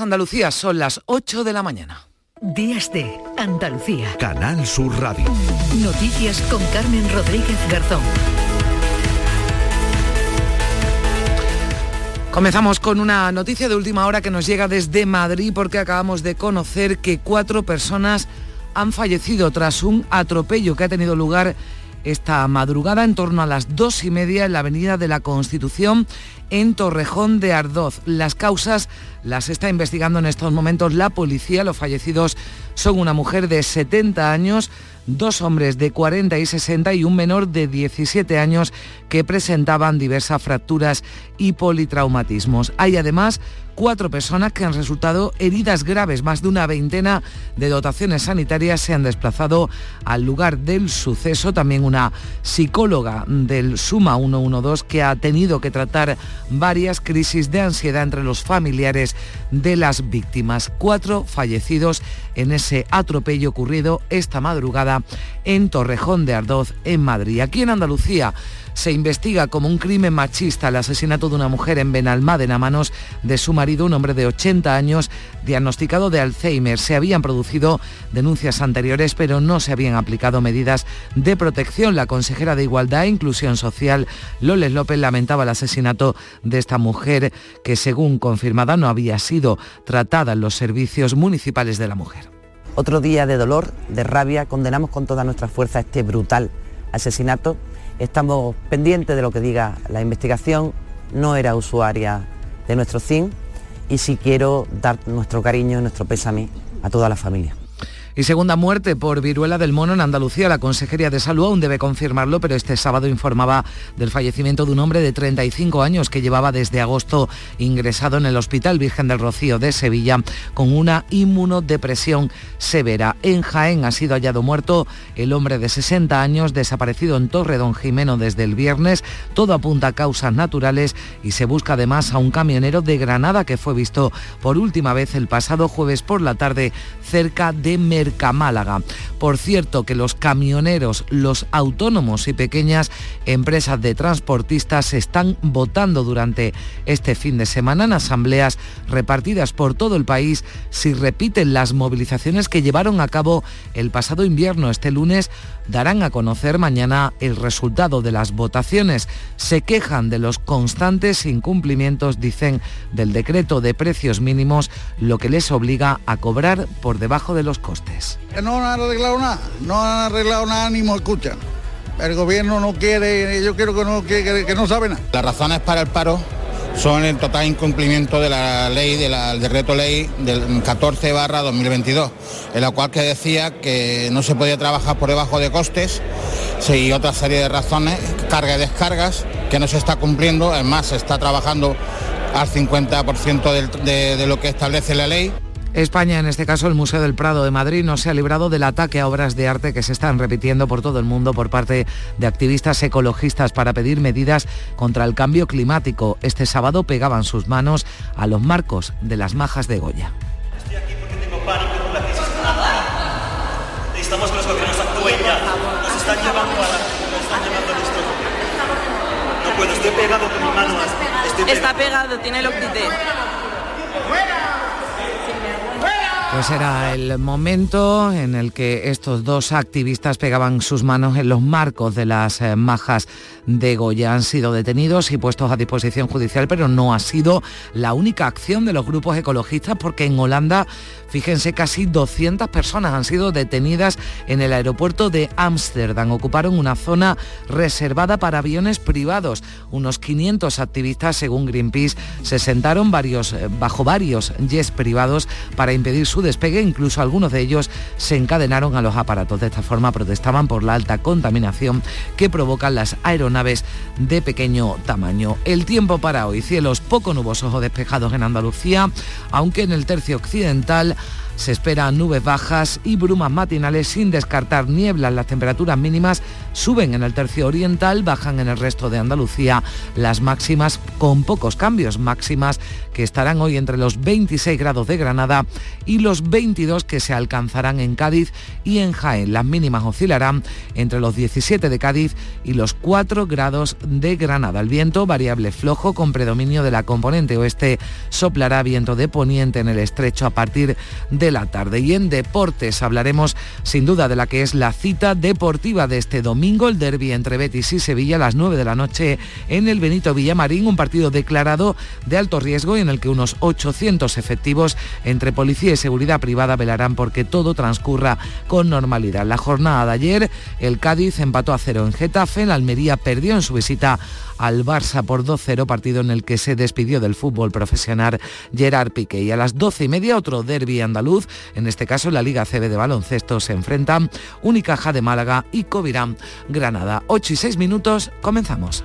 Andalucía son las 8 de la mañana. Días de Andalucía. Canal Sur Radio. Noticias con Carmen Rodríguez Garzón. Comenzamos con una noticia de última hora que nos llega desde Madrid porque acabamos de conocer que cuatro personas han fallecido tras un atropello que ha tenido lugar esta madrugada en torno a las dos y media en la Avenida de la Constitución en Torrejón de Ardoz. Las causas las está investigando en estos momentos la policía. Los fallecidos son una mujer de 70 años, dos hombres de 40 y 60 y un menor de 17 años que presentaban diversas fracturas y politraumatismos. Hay además cuatro personas que han resultado heridas graves. Más de una veintena de dotaciones sanitarias se han desplazado al lugar del suceso. También una psicóloga del Suma 112 que ha tenido que tratar varias crisis de ansiedad entre los familiares de las víctimas. Cuatro fallecidos en ese atropello ocurrido esta madrugada en Torrejón de Ardoz, en Madrid. Aquí en Andalucía se investiga como un crimen machista el asesinato de una mujer en Benalmádena a manos de su marido, un hombre de 80 años, diagnosticado de Alzheimer. Se habían producido denuncias anteriores, pero no se habían aplicado medidas de protección. La consejera de Igualdad e Inclusión Social, Loles López, lamentaba el asesinato de esta mujer que, según confirmada, no había sido tratada en los servicios municipales de la mujer. Otro día de dolor, de rabia, condenamos con toda nuestra fuerza este brutal asesinato Estamos pendientes de lo que diga la investigación. No era usuaria de nuestro CIN y sí quiero dar nuestro cariño y nuestro pésame a toda la familia. Y segunda muerte por viruela del mono en Andalucía. La Consejería de Salud aún debe confirmarlo, pero este sábado informaba del fallecimiento de un hombre de 35 años que llevaba desde agosto ingresado en el Hospital Virgen del Rocío de Sevilla con una inmunodepresión severa. En Jaén ha sido hallado muerto el hombre de 60 años desaparecido en Torre Don Jimeno desde el viernes. Todo apunta a causas naturales y se busca además a un camionero de Granada que fue visto por última vez el pasado jueves por la tarde cerca de Málaga. Por cierto que los camioneros, los autónomos y pequeñas empresas de transportistas están votando durante este fin de semana en asambleas repartidas por todo el país si repiten las movilizaciones que llevaron a cabo el pasado invierno. Este lunes darán a conocer mañana el resultado de las votaciones. Se quejan de los constantes incumplimientos, dicen, del decreto de precios mínimos, lo que les obliga a cobrar por debajo de los costes. No han arreglado nada, no han arreglado nada ni me escuchan. El gobierno no quiere, yo quiero que no, que, que no sabe nada. Las razones para el paro son el total incumplimiento de la ley, del decreto ley del 14 barra 2022, en la cual que decía que no se podía trabajar por debajo de costes y otra serie de razones, carga y descargas, que no se está cumpliendo, además se está trabajando al 50% de lo que establece la ley. España, en este caso el Museo del Prado de Madrid, no se ha librado del ataque a obras de arte que se están repitiendo por todo el mundo por parte de activistas ecologistas para pedir medidas contra el cambio climático. Este sábado pegaban sus manos a los marcos de las majas de Goya. Estoy aquí porque tengo pánico por la crisis Necesitamos que los gobiernos actúen ya. Nos están llevando a la... Nos están llevando a esto. No puedo, estoy pegado con mi mano. Estoy pegado. Está pegado, tiene el octite. Pues era el momento en el que estos dos activistas pegaban sus manos en los marcos de las eh, majas de Goya. Han sido detenidos y puestos a disposición judicial, pero no ha sido la única acción de los grupos ecologistas porque en Holanda Fíjense, casi 200 personas han sido detenidas en el aeropuerto de Ámsterdam. Ocuparon una zona reservada para aviones privados. Unos 500 activistas, según Greenpeace, se sentaron eh, bajo varios jets privados para impedir su despegue. Incluso algunos de ellos se encadenaron a los aparatos. De esta forma protestaban por la alta contaminación que provocan las aeronaves de pequeño tamaño. El tiempo para hoy, cielos poco nubosos o despejados en Andalucía, aunque en el tercio occidental Se esperan nubes bajas y brumas matinales sin descartar nieblas. Las temperaturas mínimas suben en el tercio oriental, bajan en el resto de Andalucía. Las máximas con pocos cambios, máximas que estarán hoy entre los 26 grados de Granada y los 22 que se alcanzarán en Cádiz y en Jaén. Las mínimas oscilarán entre los 17 de Cádiz y los 4 grados de Granada. El viento variable flojo con predominio de la componente oeste soplará viento de poniente en el estrecho a partir de la tarde. Y en deportes hablaremos sin duda de la que es la cita deportiva de este domingo, el derby entre Betis y Sevilla a las 9 de la noche en el Benito Villamarín, un partido declarado de alto riesgo en el que unos 800 efectivos entre policía y seguridad privada velarán porque todo transcurra con normalidad. La jornada de ayer, el Cádiz empató a cero en Getafe, la Almería perdió en su visita al Barça por 2-0, partido en el que se despidió del fútbol profesional Gerard Piqué. Y a las 12 y media otro derby andaluz, en este caso la Liga CB de baloncesto, se enfrentan Unicaja de Málaga y Covirán Granada. 8 y 6 minutos, comenzamos.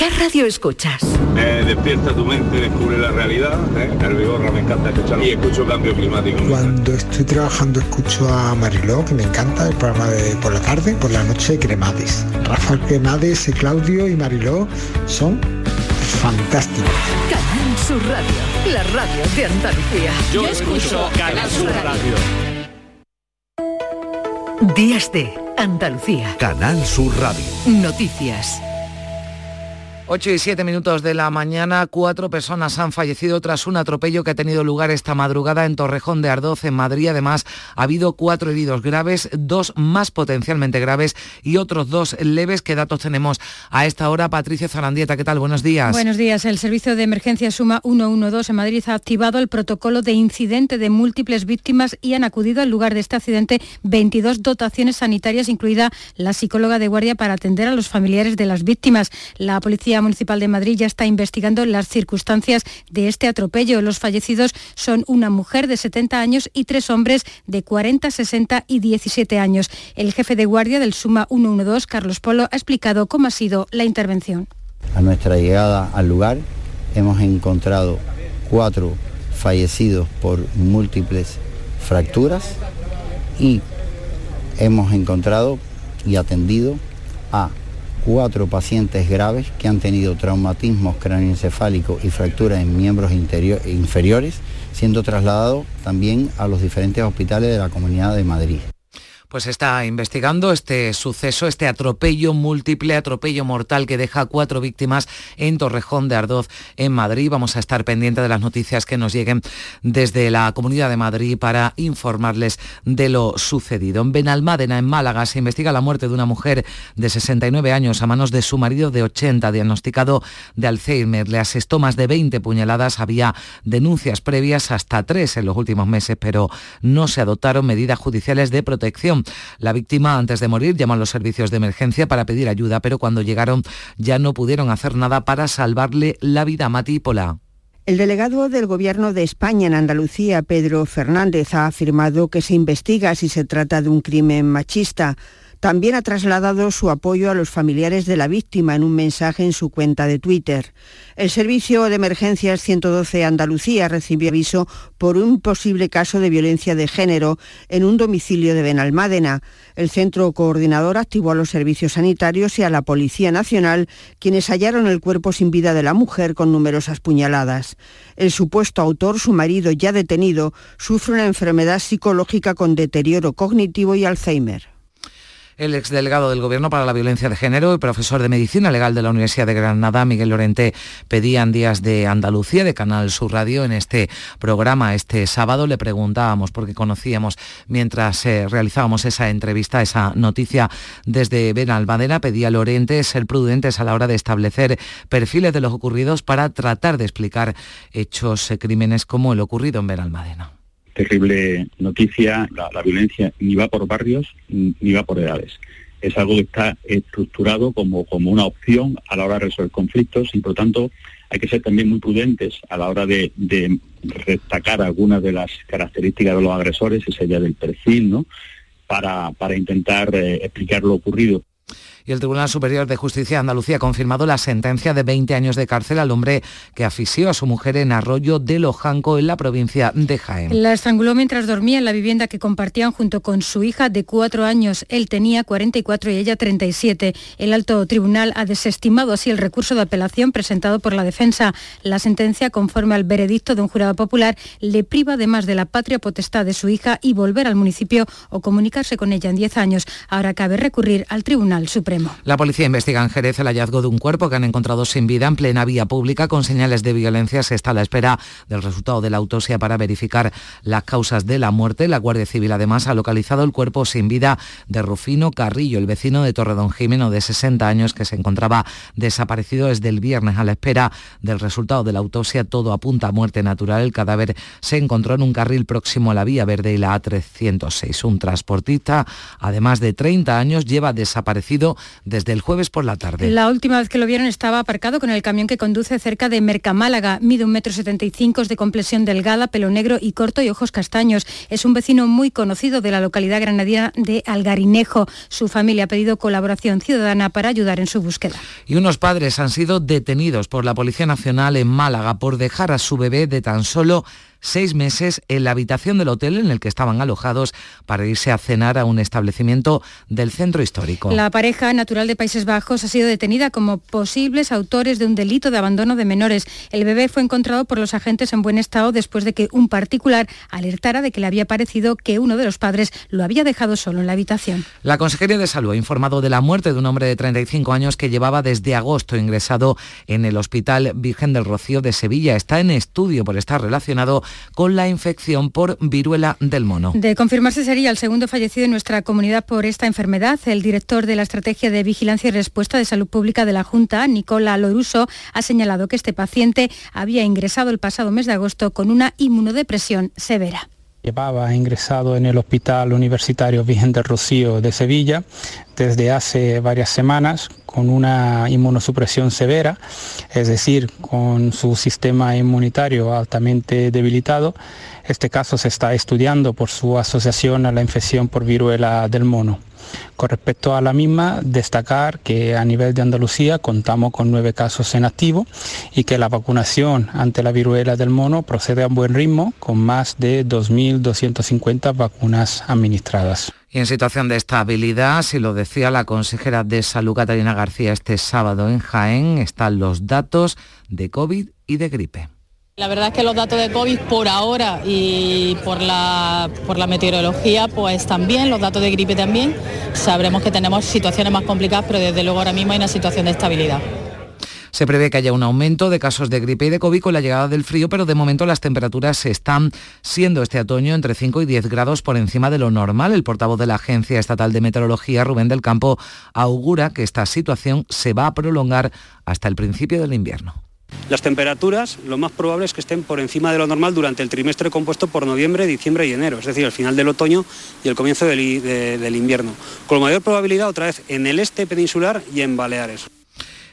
¿Qué radio escuchas? Eh, despierta tu mente, descubre la realidad. ¿eh? El Vigorra me encanta escuchar y escucho cambio climático. Cuando estoy trabajando escucho a Mariló, que me encanta, el programa de por la tarde, por la noche Cremades. Rafael Cremades, y Claudio y Mariló son fantásticos. Canal Sur Radio, la radio de Andalucía. Yo, escucho Canal Sur Radio. Días de Andalucía. Canal Sur Radio. Noticias. 8 y 7 minutos de la mañana, cuatro personas han fallecido tras un atropello que ha tenido lugar esta madrugada en Torrejón de Ardoz, en Madrid. Además, ha habido cuatro heridos graves, dos más potencialmente graves y otros dos leves. ¿Qué datos tenemos a esta hora? Patricia Zarandieta, ¿qué tal? Buenos días. Buenos días. El Servicio de Emergencia Suma 112 en Madrid ha activado el protocolo de incidente de múltiples víctimas y han acudido al lugar de este accidente 22 dotaciones sanitarias, incluida la psicóloga de guardia para atender a los familiares de las víctimas. La policía Municipal de Madrid ya está investigando las circunstancias de este atropello. Los fallecidos son una mujer de 70 años y tres hombres de 40, 60 y 17 años. El jefe de guardia del Suma 112, Carlos Polo, ha explicado cómo ha sido la intervención. A nuestra llegada al lugar hemos encontrado cuatro fallecidos por múltiples fracturas y hemos encontrado y atendido a cuatro pacientes graves que han tenido traumatismos cráneoencefálicos y fracturas en miembros inferiores, siendo trasladados también a los diferentes hospitales de la Comunidad de Madrid pues está investigando este suceso, este atropello múltiple, atropello mortal que deja cuatro víctimas en Torrejón de Ardoz, en Madrid. Vamos a estar pendientes de las noticias que nos lleguen desde la Comunidad de Madrid para informarles de lo sucedido. En Benalmádena, en Málaga, se investiga la muerte de una mujer de 69 años a manos de su marido de 80, diagnosticado de Alzheimer. Le asestó más de 20 puñaladas. Había denuncias previas hasta tres en los últimos meses, pero no se adoptaron medidas judiciales de protección la víctima, antes de morir, llamó a los servicios de emergencia para pedir ayuda, pero cuando llegaron ya no pudieron hacer nada para salvarle la vida. Mati Pola. El delegado del Gobierno de España en Andalucía, Pedro Fernández, ha afirmado que se investiga si se trata de un crimen machista. También ha trasladado su apoyo a los familiares de la víctima en un mensaje en su cuenta de Twitter. El Servicio de Emergencias 112 Andalucía recibió aviso por un posible caso de violencia de género en un domicilio de Benalmádena. El centro coordinador activó a los servicios sanitarios y a la Policía Nacional, quienes hallaron el cuerpo sin vida de la mujer con numerosas puñaladas. El supuesto autor, su marido ya detenido, sufre una enfermedad psicológica con deterioro cognitivo y Alzheimer. El exdelegado del Gobierno para la Violencia de Género y profesor de Medicina Legal de la Universidad de Granada, Miguel Lorente, pedían días de Andalucía, de Canal Sur Radio, en este programa. Este sábado le preguntábamos, porque conocíamos mientras eh, realizábamos esa entrevista, esa noticia desde Benalmádena, pedía Lorente ser prudentes a la hora de establecer perfiles de los ocurridos para tratar de explicar hechos, eh, crímenes como el ocurrido en Benalmádena terrible noticia, la, violencia ni va por barrios ni va por edades. Es algo que está estructurado como, como una opción a la hora de resolver conflictos y por lo tanto hay que ser también muy prudentes a la hora de, destacar algunas de las características de los agresores, esa idea del perfil, ¿no? Para, para intentar eh, explicar lo ocurrido y el Tribunal Superior de Justicia de Andalucía ha confirmado la sentencia de 20 años de cárcel al hombre que asfixió a su mujer en Arroyo de Lojanco, en la provincia de Jaén. La estranguló mientras dormía en la vivienda que compartían junto con su hija de cuatro años. Él tenía 44 y ella 37. El alto tribunal ha desestimado así el recurso de apelación presentado por la defensa. La sentencia, conforme al veredicto de un jurado popular, le priva además de la patria potestad de su hija y volver al municipio o comunicarse con ella en 10 años. Ahora cabe recurrir al Tribunal La policía investiga en Jerez el hallazgo de un cuerpo que han encontrado sin vida en plena vía pública con señales de violencia. Se está a la espera del resultado de la autopsia para verificar las causas de la muerte. La Guardia Civil además ha localizado el cuerpo sin vida de Rufino Carrillo, el vecino de Torredón Jimeno de 60 años que se encontraba desaparecido desde el viernes a la espera del resultado de la autopsia. Todo apunta a muerte natural. El cadáver se encontró en un carril próximo a la vía verde y la A306. Un transportista, además de 30 años, lleva desaparecido desde el jueves por la tarde. La última vez que lo vieron estaba aparcado con el camión que conduce cerca de Mercamálaga. Mide un metro setenta y cinco, es de complexión delgada, pelo negro y corto y ojos castaños. Es un vecino muy conocido de la localidad granadina de Algarinejo. Su familia ha pedido colaboración ciudadana para ayudar en su búsqueda. Y unos padres han sido detenidos por la Policía Nacional en Málaga por dejar a su bebé de tan solo seis meses en la habitación del hotel en el que estaban alojados para irse a cenar a un establecimiento del centro histórico. La pareja natural de Países Bajos ha sido detenida como posibles autores de un delito de abandono de menores. El bebé fue encontrado por los agentes en buen estado después de que un particular alertara de que le había parecido que uno de los padres lo había dejado solo en la habitación. La Consejería de Salud ha informado de la muerte de un hombre de 35 años que llevaba desde agosto ingresado en el Hospital Virgen del Rocío de Sevilla. Está en estudio por estar relacionado con la infección por viruela del mono. De confirmarse sería el segundo fallecido en nuestra comunidad por esta enfermedad. El director de la Estrategia de Vigilancia y Respuesta de Salud Pública de la Junta, Nicola Loruso, ha señalado que este paciente había ingresado el pasado mes de agosto con una inmunodepresión severa. Llevaba ingresado en el Hospital Universitario Virgen del Rocío de Sevilla desde hace varias semanas con una inmunosupresión severa, es decir, con su sistema inmunitario altamente debilitado. Este caso se está estudiando por su asociación a la infección por viruela del mono. Con respecto a la misma, destacar que a nivel de Andalucía contamos con nueve casos en activo y que la vacunación ante la viruela del mono procede a un buen ritmo con más de 2.250 vacunas administradas. Y en situación de estabilidad, si lo decía la consejera de Salud Catalina García este sábado en Jaén, están los datos de COVID y de gripe. La verdad es que los datos de COVID por ahora y por la, por la meteorología pues también, los datos de gripe también, sabremos que tenemos situaciones más complicadas, pero desde luego ahora mismo hay una situación de estabilidad. Se prevé que haya un aumento de casos de gripe y de COVID con la llegada del frío, pero de momento las temperaturas están siendo este otoño entre 5 y 10 grados por encima de lo normal. El portavoz de la Agencia Estatal de Meteorología, Rubén del Campo, augura que esta situación se va a prolongar hasta el principio del invierno. Las temperaturas lo más probable es que estén por encima de lo normal durante el trimestre compuesto por noviembre, diciembre y enero, es decir, el final del otoño y el comienzo del, invierno, con mayor probabilidad otra vez en el este peninsular y en Baleares.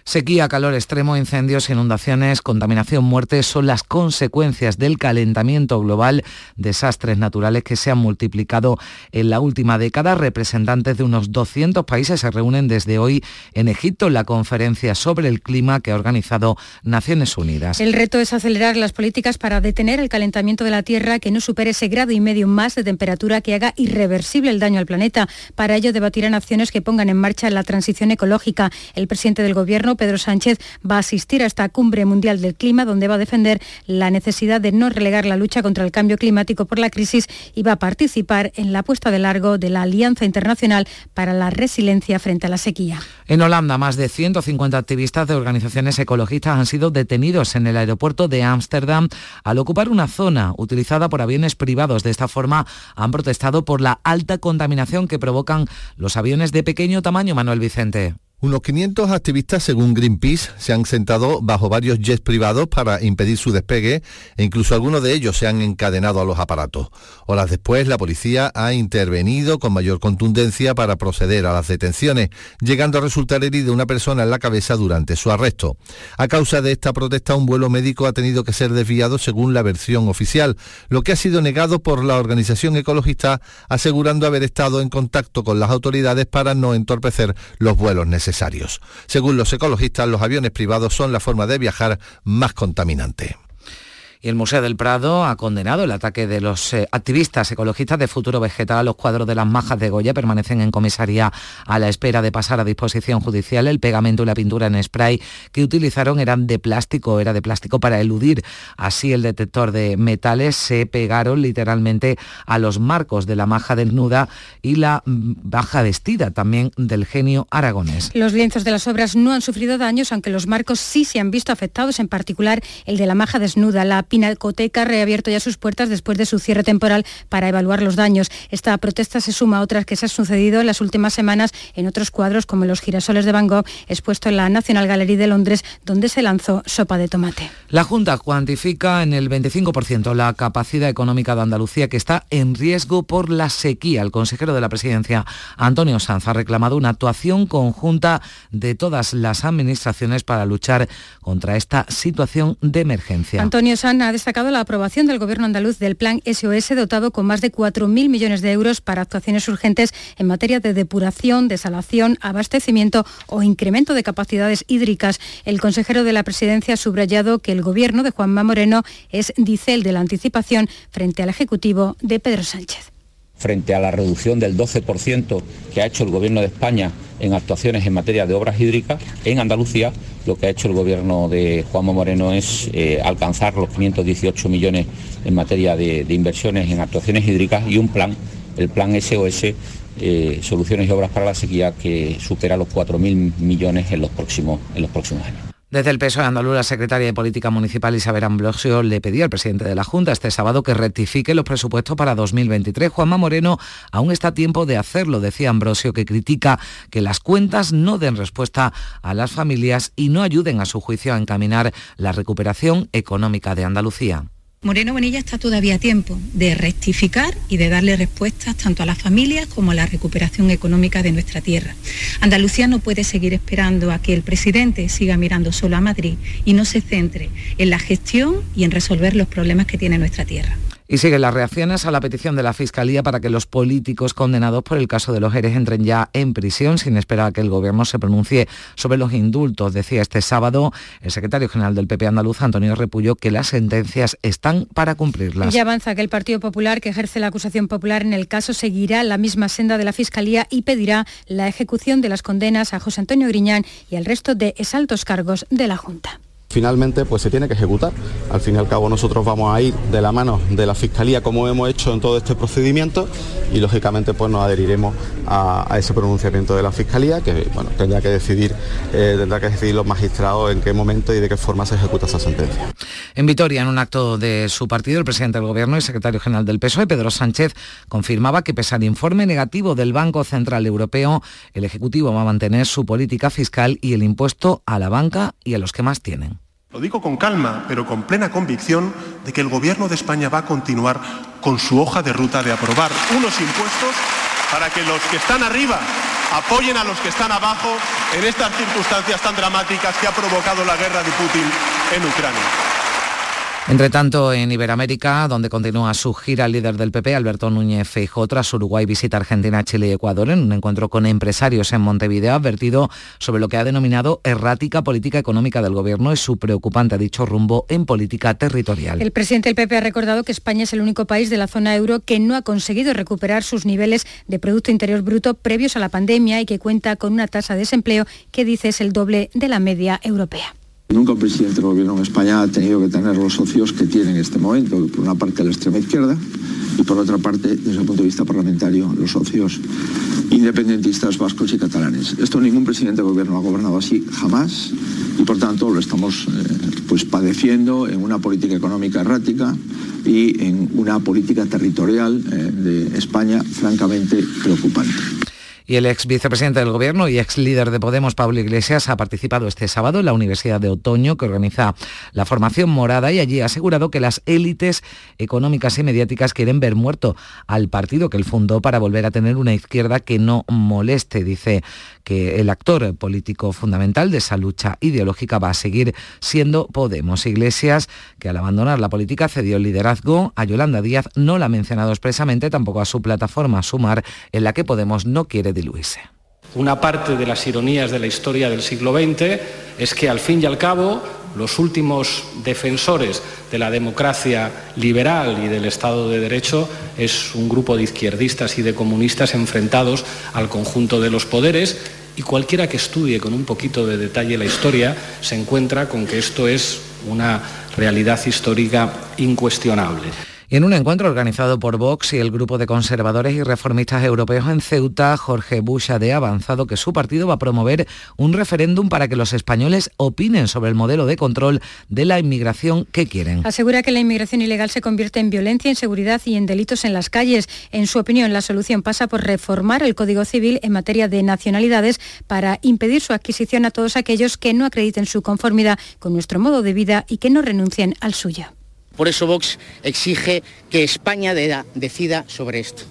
Sequía, calor extremo, incendios, inundaciones, contaminación, muerte son las consecuencias del calentamiento global, desastres naturales que se han multiplicado en la última década. Representantes de unos 200 países se reúnen desde hoy en Egipto en la conferencia sobre el clima que ha organizado Naciones Unidas. El reto es acelerar las políticas para detener el calentamiento de la Tierra que no supere ese grado y medio más de temperatura que haga irreversible el daño al planeta. Para ello debatirán acciones que pongan en marcha la transición ecológica. El presidente del Gobierno, Pedro Sánchez va a asistir a esta cumbre mundial del clima, donde va a defender la necesidad de no relegar la lucha contra el cambio climático por la crisis y va a participar en la puesta de largo de la Alianza Internacional para la Resiliencia frente a la sequía. En Holanda, más de 150 activistas de organizaciones ecologistas han sido detenidos en el aeropuerto de Ámsterdam al ocupar una zona utilizada por aviones privados. De esta forma han protestado por la alta contaminación que provocan los aviones de pequeño tamaño, Manuel Vicente. Unos 500 activistas, según Greenpeace, se han sentado bajo varios jets privados para impedir su despegue e incluso algunos de ellos se han encadenado a los aparatos. Horas después, la policía ha intervenido con mayor contundencia para proceder a las detenciones, llegando a resultar herida una persona en la cabeza durante su arresto. A causa de esta protesta, un vuelo médico ha tenido que ser desviado según la versión oficial, lo que ha sido negado por la organización ecologista, asegurando haber estado en contacto con las autoridades para no entorpecer los vuelos necesarios. Según los ecologistas, los aviones privados son la forma de viajar más contaminante. Y el Museo del Prado ha condenado el ataque de los eh, activistas ecologistas de Futuro Vegetal. Los cuadros de las majas de Goya permanecen en comisaría a la espera de pasar a disposición judicial. El pegamento y la pintura en spray que utilizaron eran de plástico, era de plástico para eludir así el detector de metales. Se pegaron literalmente a los marcos de la maja desnuda y la mm, baja vestida también del genio aragonés. Los lienzos de las obras no han sufrido daños, aunque los marcos sí se han visto afectados, en particular el de la maja desnuda. La Pinacoteca ha reabierto ya sus puertas después de su cierre temporal para evaluar los daños. Esta protesta se suma a otras que se han sucedido en las últimas semanas en otros cuadros como los girasoles de Van Gogh expuesto en la National Gallery de Londres donde se lanzó sopa de tomate. La Junta cuantifica en el 25% la capacidad económica de Andalucía que está en riesgo por la sequía. El consejero de la presidencia, Antonio Sanz, ha reclamado una actuación conjunta de todas las administraciones para luchar contra esta situación de emergencia. Antonio Sanz ha destacado la aprobación del Gobierno andaluz del Plan SOS dotado con más de 4.000 millones de euros para actuaciones urgentes en materia de depuración, desalación, abastecimiento o incremento de capacidades hídricas. El consejero de la Presidencia ha subrayado que el Gobierno de Juanma Moreno es, dice, el de la anticipación frente al Ejecutivo de Pedro Sánchez frente a la reducción del 12% que ha hecho el Gobierno de España en actuaciones en materia de obras hídricas, en Andalucía lo que ha hecho el Gobierno de Juanma Moreno es eh, alcanzar los 518 millones en materia de, inversiones en actuaciones hídricas y un plan, el plan SOS, eh, Soluciones y Obras para la Sequía, que supera los 4.000 millones en los próximos, en los próximos años. Desde el PSOE andaluz, la secretaria de Política Municipal Isabel Ambrosio le pedía al presidente de la Junta este sábado que rectifique los presupuestos para 2023. Juanma Moreno aún está a tiempo de hacerlo, decía Ambrosio, que critica que las cuentas no den respuesta a las familias y no ayuden a su juicio a encaminar la recuperación económica de Andalucía. Moreno Bonilla está todavía a tiempo de rectificar y de darle respuestas tanto a las familias como a la recuperación económica de nuestra tierra. Andalucía no puede seguir esperando a que el presidente siga mirando solo a Madrid y no se centre en la gestión y en resolver los problemas que tiene nuestra tierra. Y siguen las reacciones a la petición de la Fiscalía para que los políticos condenados por el caso de los Jerez entren ya en prisión sin esperar a que el Gobierno se pronuncie sobre los indultos. Decía este sábado el secretario general del PP andaluz, Antonio Repullo, que las sentencias están para cumplirlas. Y avanza que el Partido Popular, que ejerce la acusación popular en el caso, seguirá la misma senda de la Fiscalía y pedirá la ejecución de las condenas a José Antonio Griñán y al resto de exaltos cargos de la Junta finalmente pues se tiene que ejecutar. Al fin y al cabo nosotros vamos a ir de la mano de la Fiscalía como hemos hecho en todo este procedimiento y lógicamente pues nos adheriremos a, ese pronunciamiento de la Fiscalía que bueno, tendrá que decidir eh, tendrá que decidir los magistrados en qué momento y de qué forma se ejecuta esa sentencia. En Vitoria, en un acto de su partido, el presidente del Gobierno y secretario general del PSOE, Pedro Sánchez, confirmaba que pese al informe negativo del Banco Central Europeo, el Ejecutivo va a mantener su política fiscal y el impuesto a la banca y a los que más tienen. Lo digo con calma, pero con plena convicción de que el Gobierno de España va a continuar con su hoja de ruta de aprobar unos impuestos para que los que están arriba apoyen a los que están abajo en estas circunstancias tan dramáticas que ha provocado la guerra de Putin en Ucrania. Entre tanto, en Iberoamérica, donde continúa su gira el líder del PP, Alberto Núñez Feijóo, tras Uruguay visita Argentina, Chile y Ecuador, en un encuentro con empresarios en Montevideo, ha advertido sobre lo que ha denominado errática política económica del gobierno y su preocupante, dicho, rumbo en política territorial. El presidente del PP ha recordado que España es el único país de la zona euro que no ha conseguido recuperar sus niveles de Producto Interior Bruto previos a la pandemia y que cuenta con una tasa de desempleo que dice es el doble de la media europea. Nunca un presidente del gobierno en España ha tenido que tener los socios que tiene en este momento, por una parte la extrema izquierda y por otra parte, desde el punto de vista parlamentario, los socios independentistas vascos y catalanes. Esto ningún presidente del gobierno ha gobernado así jamás y por tanto lo estamos eh, pues padeciendo en una política económica errática y en una política territorial eh, de España francamente preocupante. Y el ex vicepresidente del Gobierno y ex líder de Podemos, Pablo Iglesias, ha participado este sábado en la Universidad de Otoño, que organiza la formación morada, y allí ha asegurado que las élites económicas y mediáticas quieren ver muerto al partido que él fundó para volver a tener una izquierda que no moleste. Dice que el actor político fundamental de esa lucha ideológica va a seguir siendo Podemos. Iglesias, que al abandonar la política cedió el liderazgo a Yolanda Díaz, no la ha mencionado expresamente, tampoco a su plataforma Sumar, en la que Podemos no quiere Una parte de las ironías de la historia del siglo XX es que al fin y al cabo los últimos defensores de la democracia liberal y del Estado de Derecho es un grupo de izquierdistas y de comunistas enfrentados al conjunto de los poderes y cualquiera que estudie con un poquito de detalle la historia se encuentra con que esto es una realidad histórica incuestionable. En un encuentro organizado por Vox y el grupo de conservadores y reformistas europeos en Ceuta, Jorge Bush ha avanzado que su partido va a promover un referéndum para que los españoles opinen sobre el modelo de control de la inmigración que quieren. Asegura que la inmigración ilegal se convierte en violencia, inseguridad y en delitos en las calles. En su opinión, la solución pasa por reformar el Código Civil en materia de nacionalidades para impedir su adquisición a todos aquellos que no acrediten su conformidad con nuestro modo de vida y que no renuncien al suyo. Por eso Vox exige que España decida sobre esto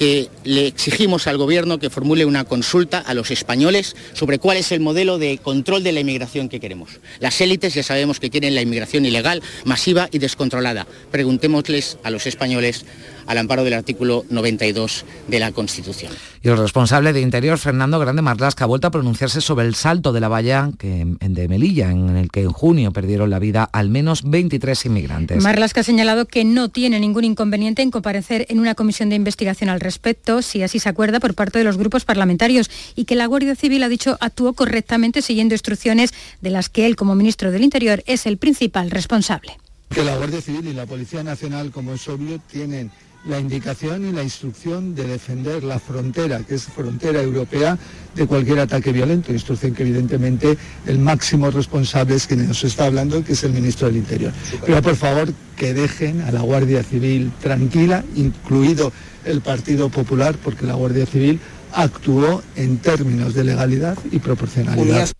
que le exigimos al Gobierno que formule una consulta a los españoles sobre cuál es el modelo de control de la inmigración que queremos. Las élites ya sabemos que quieren la inmigración ilegal, masiva y descontrolada. Preguntémosles a los españoles al amparo del artículo 92 de la Constitución. Y el responsable de Interior, Fernando Grande Marlasca, ha vuelto a pronunciarse sobre el salto de la valla que, de Melilla, en el que en junio perdieron la vida al menos 23 inmigrantes. Marlasca ha señalado que no tiene ningún inconveniente en comparecer en una comisión de investigación al respecto, si así se acuerda, por parte de los grupos parlamentarios, y que la Guardia Civil, ha dicho, actuó correctamente siguiendo instrucciones de las que él, como ministro del Interior, es el principal responsable. Que la Guardia Civil y la Policía Nacional, como es obvio, tienen la indicación y la instrucción de defender la frontera, que es frontera europea, de cualquier ataque violento. Instrucción que evidentemente el máximo responsable es quien nos está hablando, que es el ministro del Interior. Pero por favor que dejen a la Guardia Civil tranquila, incluido el Partido Popular, porque la Guardia Civil actuó en términos de legalidad y proporcionalidad.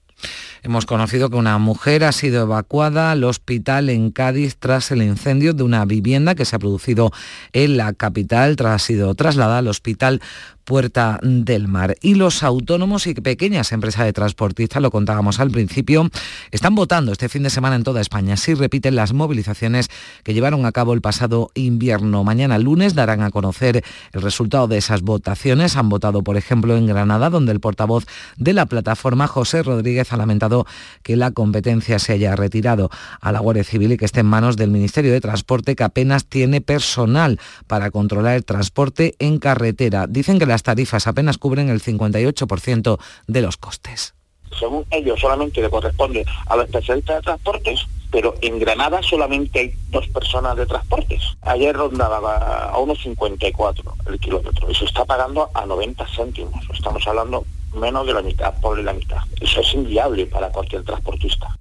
Hemos conocido que una mujer ha sido evacuada al hospital en Cádiz tras el incendio de una vivienda que se ha producido en la capital, tras ha sido trasladada al hospital Puerta del Mar. Y los autónomos y pequeñas empresas de transportistas, lo contábamos al principio, están votando este fin de semana en toda España. Si repiten las movilizaciones que llevaron a cabo el pasado invierno. Mañana lunes darán a conocer el resultado de esas votaciones. Han votado, por ejemplo, en Granada, donde el portavoz de la plataforma, José Rodríguez, ha lamentado que la competencia se haya retirado a la Guardia Civil y que esté en manos del Ministerio de Transporte, que apenas tiene personal para controlar el transporte en carretera. Dicen que las tarifas apenas cubren el 58% de los costes. Según ellos solamente le corresponde a los especialistas de transportes, pero en Granada solamente hay dos personas de transportes. Ayer rondaba a unos 54 el kilómetro y se está pagando a 90 céntimos. Estamos hablando menos de la mitad, por la mitad. Eso es inviable para cualquier transportista.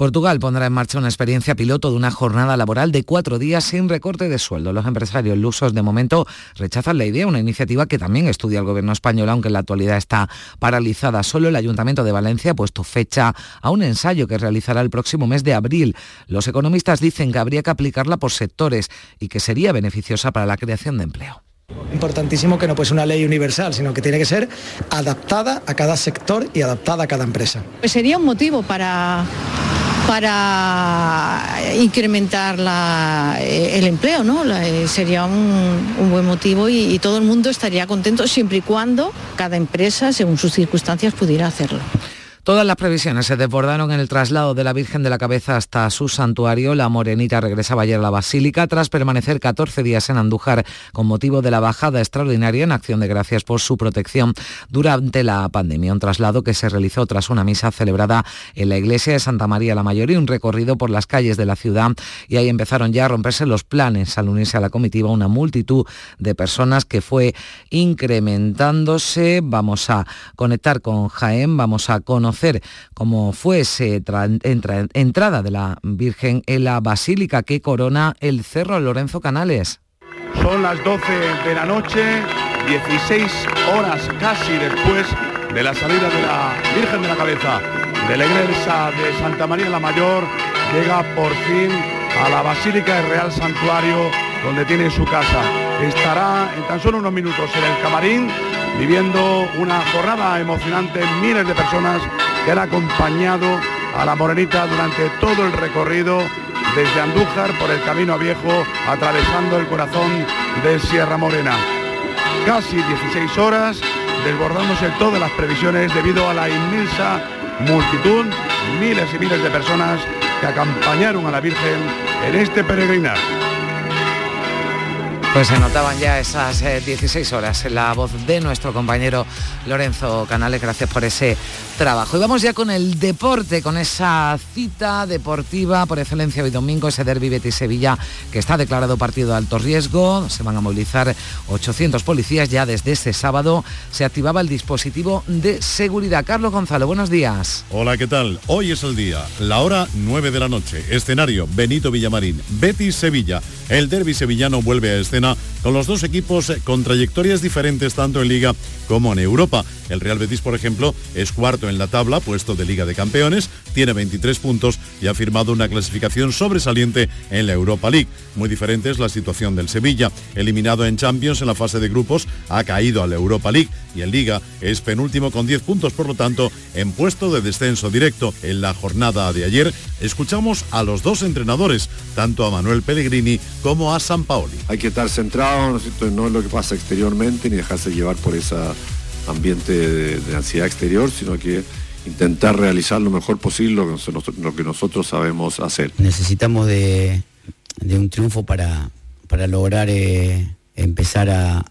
Portugal pondrá en marcha una experiencia piloto de una jornada laboral de cuatro días sin recorte de sueldo. Los empresarios lusos de momento rechazan la idea, una iniciativa que también estudia el gobierno español, aunque en la actualidad está paralizada. Solo el Ayuntamiento de Valencia ha puesto fecha a un ensayo que realizará el próximo mes de abril. Los economistas dicen que habría que aplicarla por sectores y que sería beneficiosa para la creación de empleo. Importantísimo que no puede ser una ley universal, sino que tiene que ser adaptada a cada sector y adaptada a cada empresa. Pues sería un motivo para para incrementar eh, el empleo, ¿no? Eh, sería un, buen motivo y todo el mundo estaría contento siempre y cuando cada empresa, según sus circunstancias, pudiera hacerlo. Todas las previsiones se desbordaron en el traslado de la Virgen de la Cabeza hasta su santuario. La Morenita regresaba ayer a la Basílica tras permanecer 14 días en Andújar con motivo de la bajada extraordinaria en acción de gracias por su protección durante la pandemia. Un traslado que se realizó tras una misa celebrada en la iglesia de Santa María la Mayor y un recorrido por las calles de la ciudad. Y ahí empezaron ya a romperse los planes al unirse a la comitiva una multitud de personas que fue incrementándose. Vamos a conectar con Jaén, vamos a conocer conocer cómo fue entrada de la Virgen en la Basílica que corona el Cerro Lorenzo Canales. Son las 12 de la noche 16 horas casi después de la salida de la Virgen de la Cabeza de la iglesia de Santa María la Mayor, llega por fin a la Basílica del Real Santuario, donde tiene su casa. Estará en tan solo unos minutos en el camarín, viviendo una jornada emocionante, miles de personas que han acompañado a la Morenita durante todo el recorrido desde Andújar por el Camino Viejo, atravesando el corazón de Sierra Morena. Casi 16 horas, desbordándose todas las previsiones debido a la inmensa multitud, miles y miles de personas que acompañaron a la Virgen en este peregrinar. Pues se notaban ya esas 16 eh, horas en la voz de nuestro compañero Lorenzo Canales. Gracias por ese trabajo. Y vamos ya con el deporte, con esa cita deportiva por excelencia hoy domingo, ese derbi Betis-Sevilla que está declarado partido de alto riesgo. Se van a movilizar 800 policías. Ya desde ese sábado se activaba el dispositivo de seguridad. Carlos Gonzalo, buenos días. Hola, ¿qué tal? Hoy es el día, la hora 9 de la noche. Escenario Benito Villamarín, Betis-Sevilla. El derby sevillano vuelve a con los dos equipos con trayectorias diferentes tanto en Liga como en Europa. El Real Betis, por ejemplo, es cuarto en la tabla, puesto de Liga de Campeones, tiene 23 puntos y ha firmado una clasificación sobresaliente en la Europa League. Muy diferente es la situación del Sevilla. Eliminado en Champions en la fase de grupos, ha caído a la Europa League y en Liga es penúltimo con 10 puntos, por lo tanto, en puesto de descenso directo. En la jornada de ayer escuchamos a los dos entrenadores, tanto a Manuel Pellegrini como a San Paoli. Centrado, ¿no, no es lo que pasa exteriormente, ni dejarse llevar por ese ambiente de, ansiedad exterior, sino que intentar realizar lo mejor posible lo que, nosotros sabemos hacer. Necesitamos de, un triunfo para, para lograr eh, empezar a,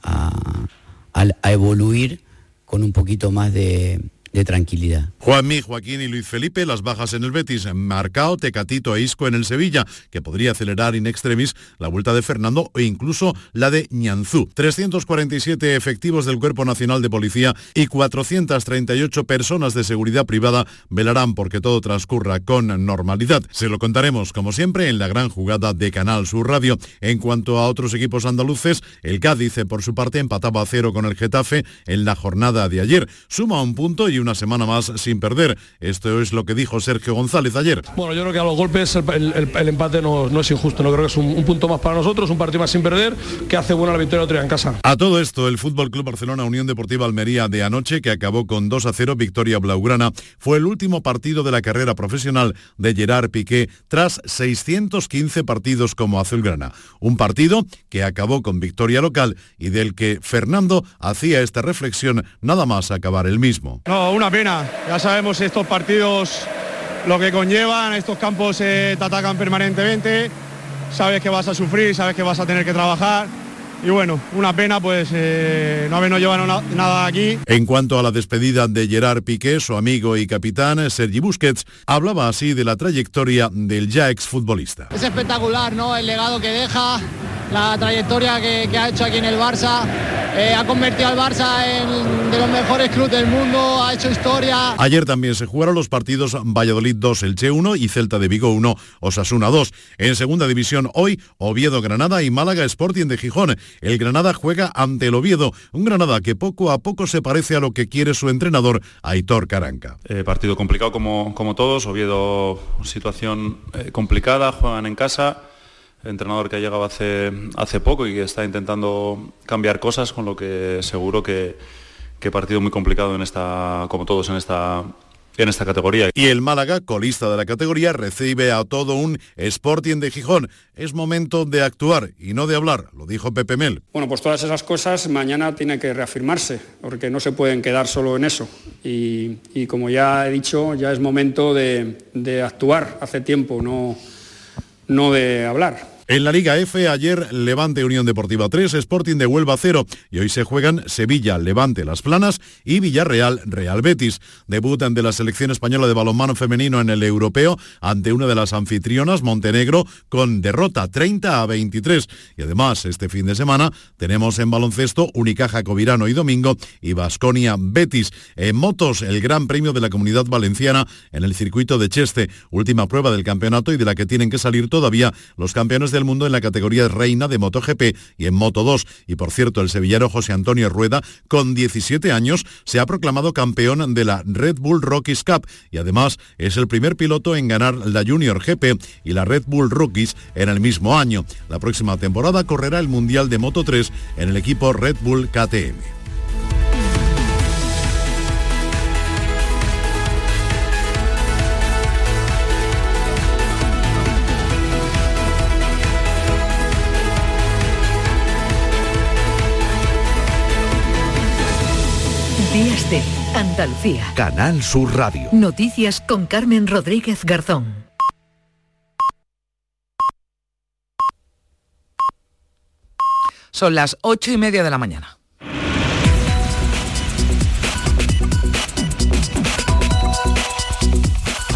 a evoluir con un poquito más de, de tranquilidad. Juanmi, Joaquín y Luis Felipe, las bajas en el Betis, Marcao, Tecatito e Isco en el Sevilla, que podría acelerar in extremis la vuelta de Fernando e incluso la de Ñanzú. 347 efectivos del Cuerpo Nacional de Policía y 438 personas de seguridad privada velarán porque todo transcurra con normalidad. Se lo contaremos, como siempre, en la gran jugada de Canal Sur Radio. En cuanto a otros equipos andaluces, el Cádiz, por su parte, empataba a cero con el Getafe en la jornada de ayer. Suma un punto y una semana más sin perder. Esto es lo que dijo Sergio González ayer. Bueno, yo creo que a los golpes el, empate no, es injusto, no creo que es un, punto más para nosotros, un partido más sin perder, que hace buena la victoria otra en casa. A todo esto, el Fútbol Club Barcelona Unión Deportiva Almería de anoche, que acabó con 2 a 0 victoria blaugrana, fue el último partido de la carrera profesional de Gerard Piqué tras 615 partidos como azulgrana. Un partido que acabó con victoria local y del que Fernando hacía esta reflexión nada más acabar el mismo una pena. Ya sabemos estos partidos lo que conllevan, estos campos te atacan permanentemente, sabes que vas a sufrir, sabes que vas a tener que trabajar. Y bueno, una pena pues eh, no habernos llevado nada aquí. En cuanto a la despedida de Gerard Piqué, su amigo y capitán Sergi Busquets, hablaba así de la trayectoria del ya exfutbolista. Es espectacular, ¿no? El legado que deja, la trayectoria que, ha hecho aquí en el Barça. Eh, ha convertido al Barça en de los mejores clubes del mundo, ha hecho historia. Ayer también se jugaron los partidos Valladolid 2, Elche 1 y Celta de Vigo 1, Osasuna 2. En segunda división hoy, Oviedo Granada y Málaga Sporting de Gijón. El Granada juega ante el Oviedo, un Granada que poco a poco se parece a lo que quiere su entrenador, Aitor Caranca. Eh, partido complicado como, como todos, Oviedo situación eh, complicada, juegan en casa entrenador que ha llegado hace, hace poco y que está intentando cambiar cosas, con lo que seguro que, que partido muy complicado en esta, como todos en esta en esta categoría. Y el Málaga, colista de la categoría, recibe a todo un Sporting de Gijón. Es momento de actuar y no de hablar, lo dijo Pepe Mel. Bueno, pues todas esas cosas mañana tiene que reafirmarse, porque no se pueden quedar solo en eso. Y, y como ya he dicho, ya es momento de, de actuar hace tiempo, no no de hablar. En la Liga F, ayer Levante Unión Deportiva 3, Sporting de Huelva 0 y hoy se juegan Sevilla, Levante Las Planas y Villarreal, Real Betis. Debutan de la selección española de balonmano femenino en el europeo ante una de las anfitrionas, Montenegro, con derrota 30 a 23. Y además, este fin de semana tenemos en baloncesto Unicaja Covirano y Domingo y Basconia Betis. En motos, el Gran Premio de la Comunidad Valenciana en el circuito de Cheste, última prueba del campeonato y de la que tienen que salir todavía los campeones de del mundo en la categoría reina de MotoGP y en Moto 2. Y por cierto, el sevillano José Antonio Rueda, con 17 años, se ha proclamado campeón de la Red Bull Rockies Cup y además es el primer piloto en ganar la Junior GP y la Red Bull Rookies en el mismo año. La próxima temporada correrá el Mundial de Moto 3 en el equipo Red Bull KTM. Días de Andalucía. Canal Sur Radio. Noticias con Carmen Rodríguez Garzón. Son las ocho y media de la mañana.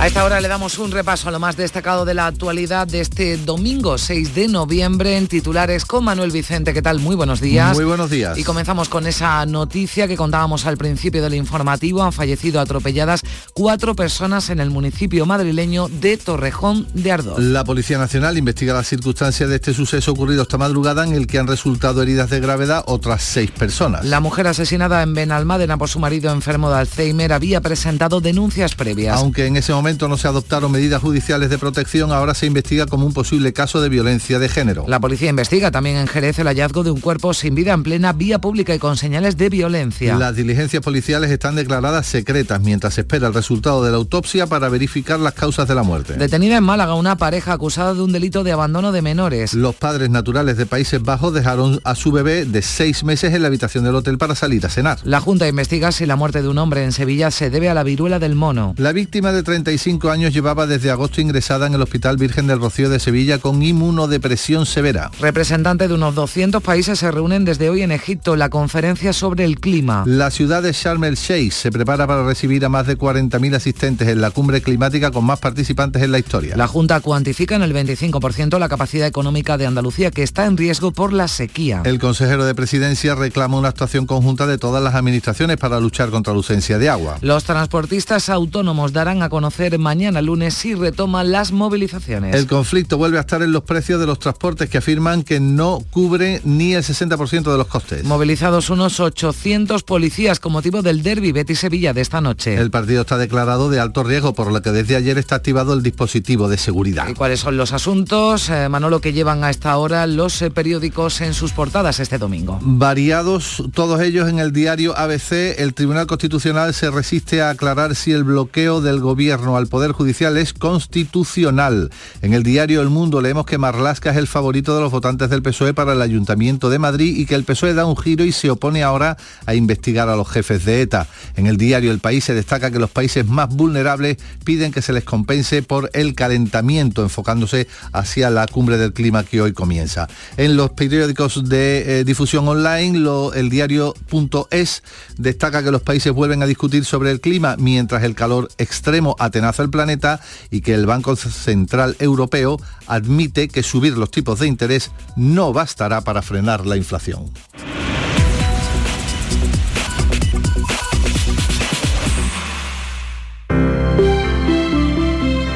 A esta hora le damos un repaso a lo más destacado de la actualidad de este domingo 6 de noviembre en titulares con Manuel Vicente. ¿Qué tal? Muy buenos días. Muy buenos días. Y comenzamos con esa noticia que contábamos al principio del informativo. Han fallecido atropelladas cuatro personas en el municipio madrileño de Torrejón de Ardoz. La Policía Nacional investiga las circunstancias de este suceso ocurrido esta madrugada en el que han resultado heridas de gravedad otras seis personas. La mujer asesinada en Benalmádena por su marido enfermo de Alzheimer había presentado denuncias previas. Aunque en ese momento no se adoptaron medidas judiciales de protección, ahora se investiga como un posible caso de violencia de género. La policía investiga también en Jerez el hallazgo de un cuerpo sin vida en plena vía pública y con señales de violencia. Las diligencias policiales están declaradas secretas mientras se espera el resultado de la autopsia para verificar las causas de la muerte. Detenida en Málaga una pareja acusada de un delito de abandono de menores. Los padres naturales de Países Bajos dejaron a su bebé de seis meses en la habitación del hotel para salir a cenar. La Junta investiga si la muerte de un hombre en Sevilla se debe a la viruela del mono. La víctima de 35 años llevaba desde agosto ingresada en el Hospital Virgen del Rocío de Sevilla con inmunodepresión severa. Representantes de unos 200 países se reúnen desde hoy en Egipto la conferencia sobre el clima. La ciudad de Sharm el Sheikh se prepara para recibir a más de 40.000 asistentes en la cumbre climática con más participantes en la historia. La Junta cuantifica en el 25% la capacidad económica de Andalucía que está en riesgo por la sequía. El consejero de presidencia reclama una actuación conjunta de todas las administraciones para luchar contra la ausencia de agua. Los transportistas autónomos darán a conocer mañana lunes si retoman las movilizaciones. El conflicto vuelve a estar en los precios de los transportes que afirman que no cubre ni el 60% de los costes. Movilizados unos 800 policías con motivo del derby Betis-Sevilla de esta noche. El partido está declarado de alto riesgo, por lo que desde ayer está activado el dispositivo de seguridad. ¿Y cuáles son los asuntos, eh, Manolo, que llevan a esta hora los eh, periódicos en sus portadas este domingo? Variados todos ellos en el diario ABC, el Tribunal Constitucional se resiste a aclarar si el bloqueo del gobierno al Poder Judicial es constitucional. En el diario El Mundo leemos que Marlasca es el favorito de los votantes del PSOE para el Ayuntamiento de Madrid y que el PSOE da un giro y se opone ahora a investigar a los jefes de ETA. En el diario El País se destaca que los países más vulnerables piden que se les compense por el calentamiento, enfocándose hacia la cumbre del clima que hoy comienza. En los periódicos de eh, difusión online, lo, el diario.es destaca que los países vuelven a discutir sobre el clima mientras el calor extremo atenaza el planeta y que el Banco Central Europeo admite que subir los tipos de interés no bastará para frenar la inflación.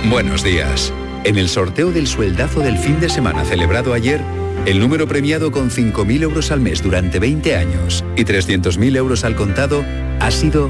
Buenos días. En el sorteo del sueldazo del fin de semana celebrado ayer, el número premiado con 5.000 euros al mes durante 20 años y 300.000 euros al contado ha sido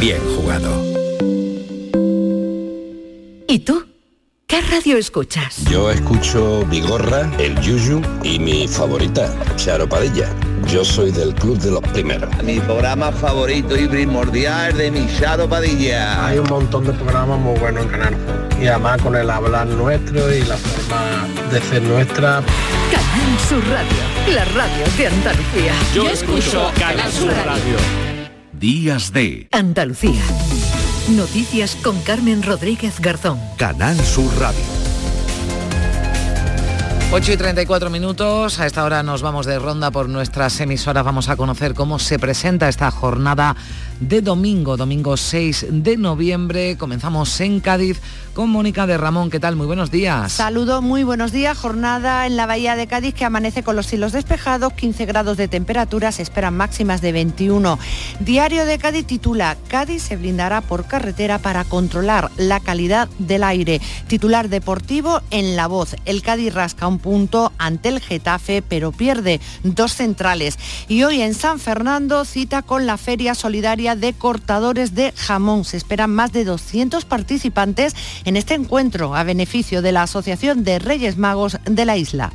bien jugado. ¿Y tú? ¿Qué radio escuchas? Yo escucho Vigorra, El Yuyu y mi favorita, Charo Padilla. Yo soy del club de los primeros. Mi programa favorito y primordial de mi Charo Padilla. Hay un montón de programas muy buenos en Canal. Y además con el hablar nuestro y la forma de ser nuestra. Canal Sur Radio, la radio de Andalucía. Yo, escucho Canal Sur Radio. Días de Andalucía. Noticias con Carmen Rodríguez Garzón. Canal Sur Radio. 8 y 34 minutos, a esta hora nos vamos de ronda por nuestras emisoras, vamos a conocer cómo se presenta esta jornada de domingo, domingo 6 de noviembre. Comenzamos en Cádiz con Mónica de Ramón. ¿Qué tal? Muy buenos días. Saludo, muy buenos días. Jornada en la Bahía de Cádiz que amanece con los cielos despejados, 15 grados de temperatura, se esperan máximas de 21. Diario de Cádiz titula, Cádiz se blindará por carretera para controlar la calidad del aire. Titular deportivo en la voz. El Cádiz rasca un punto ante el Getafe, pero pierde dos centrales. Y hoy en San Fernando cita con la Feria Solidaria de Cortadores de Jamón. Se esperan más de 200 participantes en este encuentro a beneficio de la Asociación de Reyes Magos de la isla.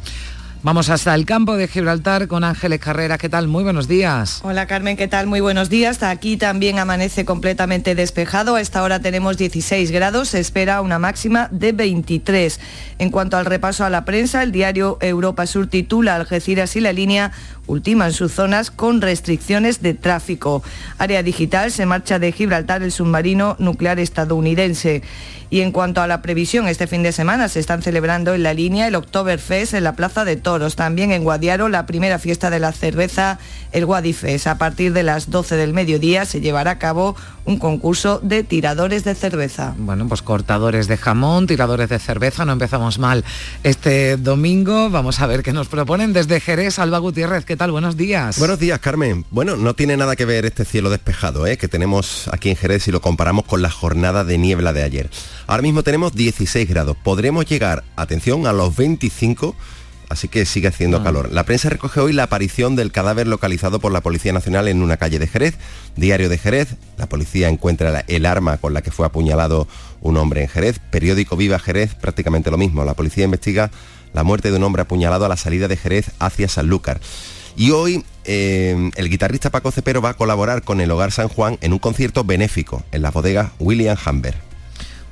Vamos hasta el campo de Gibraltar con Ángeles Carrera. ¿Qué tal? Muy buenos días. Hola Carmen, ¿qué tal? Muy buenos días. Aquí también amanece completamente despejado. A esta hora tenemos 16 grados. Se espera una máxima de 23. En cuanto al repaso a la prensa, el diario Europa Sur titula Algeciras y la línea ultiman sus zonas con restricciones de tráfico. Área digital se marcha de Gibraltar el submarino nuclear estadounidense. Y en cuanto a la previsión, este fin de semana se están celebrando en la línea el Oktoberfest en la Plaza de Toros. También en Guadiaro la primera fiesta de la cerveza, el Guadifest. A partir de las 12 del mediodía se llevará a cabo un concurso de tiradores de cerveza. Bueno, pues cortadores de jamón, tiradores de cerveza, no empezamos mal este domingo. Vamos a ver qué nos proponen desde Jerez, Alba Gutiérrez. ¿Qué tal? Buenos días. Buenos días, Carmen. Bueno, no tiene nada que ver este cielo despejado ¿eh? que tenemos aquí en Jerez si lo comparamos con la jornada de niebla de ayer. Ahora mismo tenemos 16 grados. Podremos llegar, atención, a los 25 así que sigue haciendo Ah. calor. La prensa recoge hoy la aparición del cadáver localizado por la Policía Nacional en una calle de Jerez, diario de Jerez. La policía encuentra el arma con la que fue apuñalado un hombre en Jerez. Periódico Viva Jerez, prácticamente lo mismo. La policía investiga la muerte de un hombre apuñalado a la salida de Jerez hacia Sanlúcar. Y hoy eh, el guitarrista Paco Cepero va a colaborar con el Hogar San Juan en un concierto benéfico en la bodega William Hamber.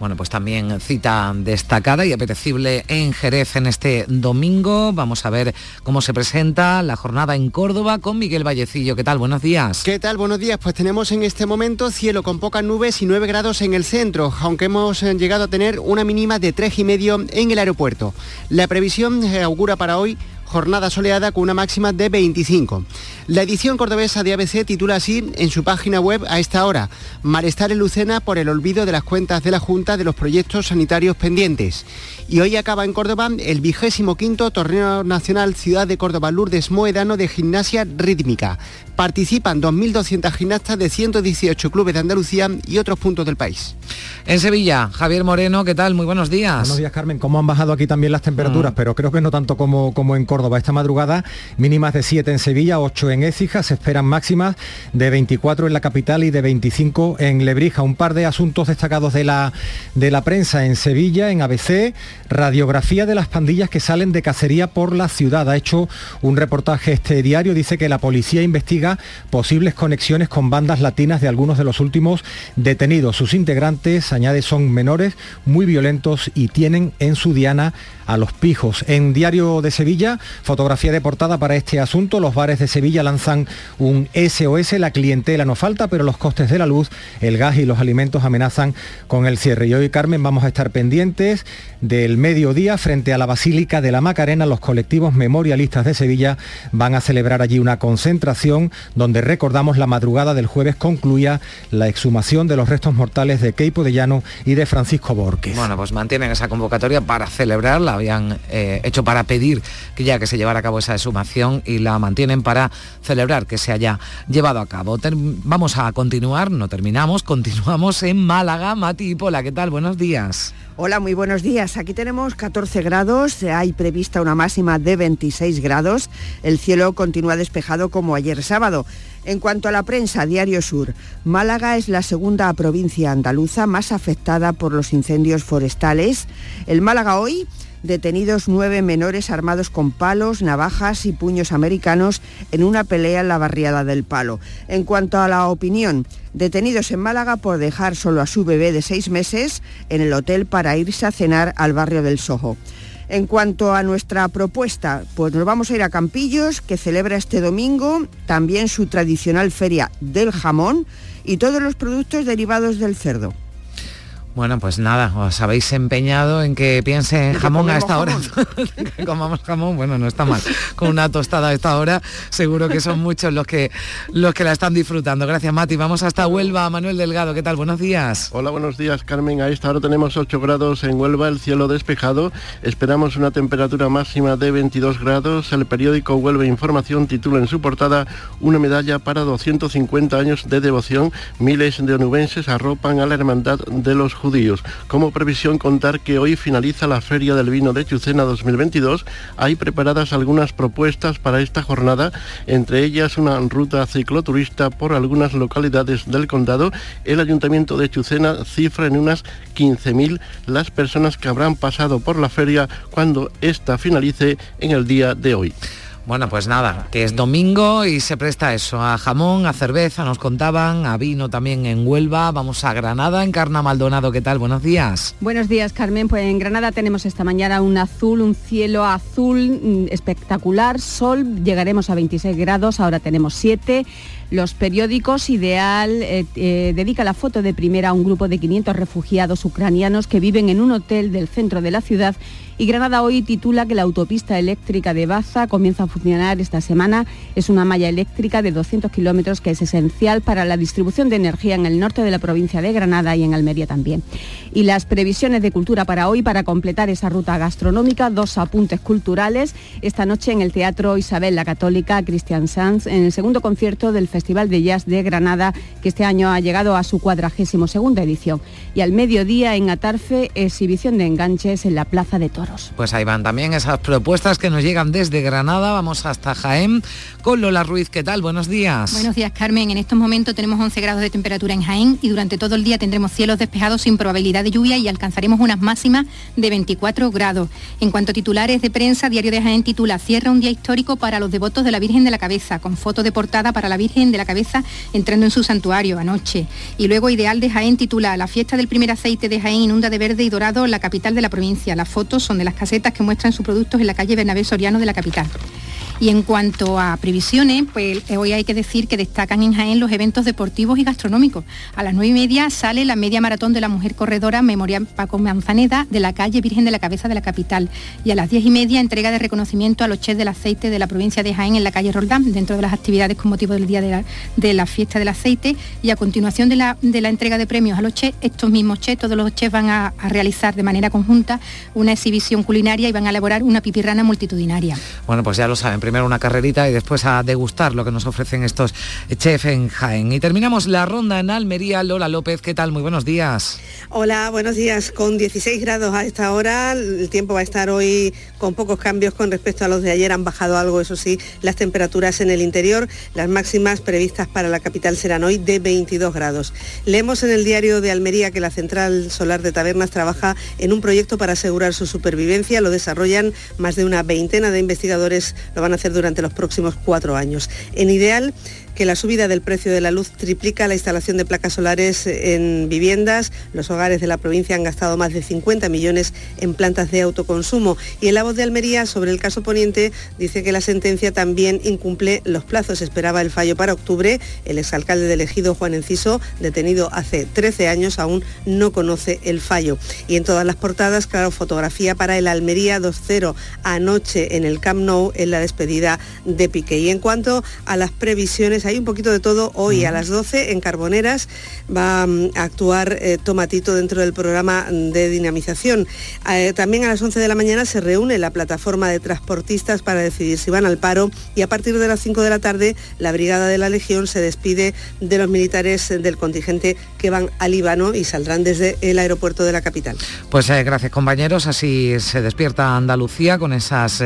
Bueno, pues también cita destacada y apetecible en Jerez en este domingo. Vamos a ver cómo se presenta la jornada en Córdoba con Miguel Vallecillo. ¿Qué tal? Buenos días. ¿Qué tal? Buenos días. Pues tenemos en este momento cielo con pocas nubes y 9 grados en el centro, aunque hemos eh, llegado a tener una mínima de tres y medio en el aeropuerto. La previsión eh, augura para hoy jornada soleada con una máxima de 25. La edición cordobesa de ABC titula así en su página web a esta hora, Malestar en Lucena por el olvido de las cuentas de la Junta de los proyectos sanitarios pendientes. Y hoy acaba en Córdoba el vigésimo quinto Torneo Nacional Ciudad de Córdoba Lourdes Moedano de Gimnasia Rítmica. Participan 2.200 gimnastas de 118 clubes de Andalucía y otros puntos del país. En Sevilla, Javier Moreno, ¿qué tal? Muy buenos días. Buenos días, Carmen. ¿Cómo han bajado aquí también las temperaturas? Pero creo que no tanto como, como en Córdoba. Esta madrugada mínimas de 7 en Sevilla, 8 en Écija, se esperan máximas de 24 en la capital y de 25 en Lebrija. Un par de asuntos destacados de la, de la prensa en Sevilla, en ABC, radiografía de las pandillas que salen de cacería por la ciudad. Ha hecho un reportaje este diario, dice que la policía investiga posibles conexiones con bandas latinas de algunos de los últimos detenidos. Sus integrantes, añade, son menores, muy violentos y tienen en su diana a los pijos. En Diario de Sevilla, fotografía de portada para este asunto. Los bares de Sevilla lanzan un SOS. La clientela no falta, pero los costes de la luz, el gas y los alimentos amenazan con el cierre. Y hoy, Carmen, vamos a estar pendientes del mediodía frente a la Basílica de la Macarena. Los colectivos memorialistas de Sevilla van a celebrar allí una concentración donde recordamos la madrugada del jueves concluía la exhumación de los restos mortales de Keipo de Llano y de Francisco Borges. Bueno, pues mantienen esa convocatoria para celebrarla. Habían eh, hecho para pedir que ya que se llevara a cabo esa exhumación y la mantienen para celebrar que se haya llevado a cabo. Vamos a continuar, no terminamos, continuamos en Málaga. Mati Pola, ¿qué tal? Buenos días. Hola, muy buenos días. Aquí tenemos 14 grados, hay prevista una máxima de 26 grados. El cielo continúa despejado como ayer sábado. En cuanto a la prensa, Diario Sur, Málaga es la segunda provincia andaluza más afectada por los incendios forestales. El Málaga hoy detenidos nueve menores armados con palos, navajas y puños americanos en una pelea en la barriada del Palo. En cuanto a la opinión, detenidos en Málaga por dejar solo a su bebé de seis meses en el hotel para irse a cenar al barrio del Sojo. En cuanto a nuestra propuesta, pues nos vamos a ir a Campillos, que celebra este domingo también su tradicional feria del jamón y todos los productos derivados del cerdo. Bueno, pues nada, os habéis empeñado en que piense en jamón a esta hora. comamos jamón, bueno, no está mal. Con una tostada a esta hora, seguro que son muchos los que los que la están disfrutando. Gracias, Mati. Vamos hasta Huelva, Manuel Delgado. ¿Qué tal? Buenos días. Hola, buenos días, Carmen. A esta hora tenemos 8 grados en Huelva, el cielo despejado. Esperamos una temperatura máxima de 22 grados. El periódico Huelva Información titula en su portada una medalla para 250 años de devoción. Miles de onubenses arropan a la hermandad de los judíos. Como previsión contar que hoy finaliza la Feria del Vino de Chucena 2022. Hay preparadas algunas propuestas para esta jornada, entre ellas una ruta cicloturista por algunas localidades del condado. El Ayuntamiento de Chucena cifra en unas 15.000 las personas que habrán pasado por la feria cuando esta finalice en el día de hoy. Bueno, pues nada, que es domingo y se presta eso, a jamón, a cerveza, nos contaban, a vino también en Huelva, vamos a Granada, en Carna Maldonado, ¿qué tal? Buenos días. Buenos días, Carmen. Pues en Granada tenemos esta mañana un azul, un cielo azul mm, espectacular, sol, llegaremos a 26 grados, ahora tenemos 7. Los periódicos Ideal eh, eh, dedica la foto de primera a un grupo de 500 refugiados ucranianos que viven en un hotel del centro de la ciudad y Granada hoy titula que la autopista eléctrica de Baza comienza a funcionar esta semana. Es una malla eléctrica de 200 kilómetros que es esencial para la distribución de energía en el norte de la provincia de Granada y en Almería también. Y las previsiones de cultura para hoy, para completar esa ruta gastronómica, dos apuntes culturales. Esta noche en el Teatro Isabel la Católica, Cristian Sanz, en el segundo concierto del Festival de Jazz de Granada, que este año ha llegado a su cuadragésimo segunda edición. Y al mediodía en Atarfe, exhibición de enganches en la Plaza de Toro. Pues ahí van también esas propuestas que nos llegan desde Granada. Vamos hasta Jaén con Lola Ruiz. ¿Qué tal? Buenos días. Buenos días, Carmen. En estos momentos tenemos 11 grados de temperatura en Jaén y durante todo el día tendremos cielos despejados sin probabilidad de lluvia y alcanzaremos unas máximas de 24 grados. En cuanto a titulares de prensa, Diario de Jaén titula Cierra un día histórico para los devotos de la Virgen de la Cabeza, con foto de portada para la Virgen de la Cabeza entrando en su santuario anoche. Y luego Ideal de Jaén titula La fiesta del primer aceite de Jaén inunda de verde y dorado la capital de la provincia. Las fotos son de las casetas que muestran sus productos en la calle Bernabé Soriano de la capital. Y en cuanto a previsiones, pues eh, hoy hay que decir que destacan en Jaén los eventos deportivos y gastronómicos. A las nueve y media sale la media maratón de la mujer corredora Memorial Paco Manzaneda de la calle Virgen de la Cabeza de la capital. Y a las diez y media entrega de reconocimiento a los chefs del aceite de la provincia de Jaén en la calle Roldán, dentro de las actividades con motivo del día de la, fiesta del aceite. Y a continuación de la, entrega de premios a los chefs, estos mismos chefs, todos los chefs van a, a realizar de manera conjunta una exhibición culinaria y van a elaborar una pipirrana multitudinaria. Bueno, pues ya lo saben primero una carrerita y después a degustar lo que nos ofrecen estos chefs en Jaén. Y terminamos la ronda en Almería. Lola López, ¿qué tal? Muy buenos días. Hola, buenos días. Con 16 grados a esta hora, el tiempo va a estar hoy con pocos cambios con respecto a los de ayer. Han bajado algo, eso sí, las temperaturas en el interior. Las máximas previstas para la capital serán hoy de 22 grados. Leemos en el diario de Almería que la Central Solar de Tabernas trabaja en un proyecto para asegurar su supervivencia. Lo desarrollan más de una veintena de investigadores, lo van a durante los próximos cuatro años. En ideal, que la subida del precio de la luz triplica la instalación de placas solares en viviendas. Los hogares de la provincia han gastado más de 50 millones en plantas de autoconsumo. Y en la voz de Almería, sobre el caso Poniente, dice que la sentencia también incumple los plazos. Esperaba el fallo para octubre. El exalcalde del ejido, Juan Enciso, detenido hace 13 años, aún no conoce el fallo. Y en todas las portadas, claro, fotografía para el Almería 2-0 anoche en el Camp Nou en la despedida de Piqué. Y en cuanto a las previsiones, hay un poquito de todo. Hoy a las 12 en Carboneras va mm, a actuar eh, Tomatito dentro del programa de dinamización. Eh, también a las 11 de la mañana se reúne la plataforma de transportistas para decidir si van al paro y a partir de las 5 de la tarde la Brigada de la Legión se despide de los militares del contingente que van al Líbano y saldrán desde el aeropuerto de la capital. Pues eh, gracias compañeros, así se despierta Andalucía con esas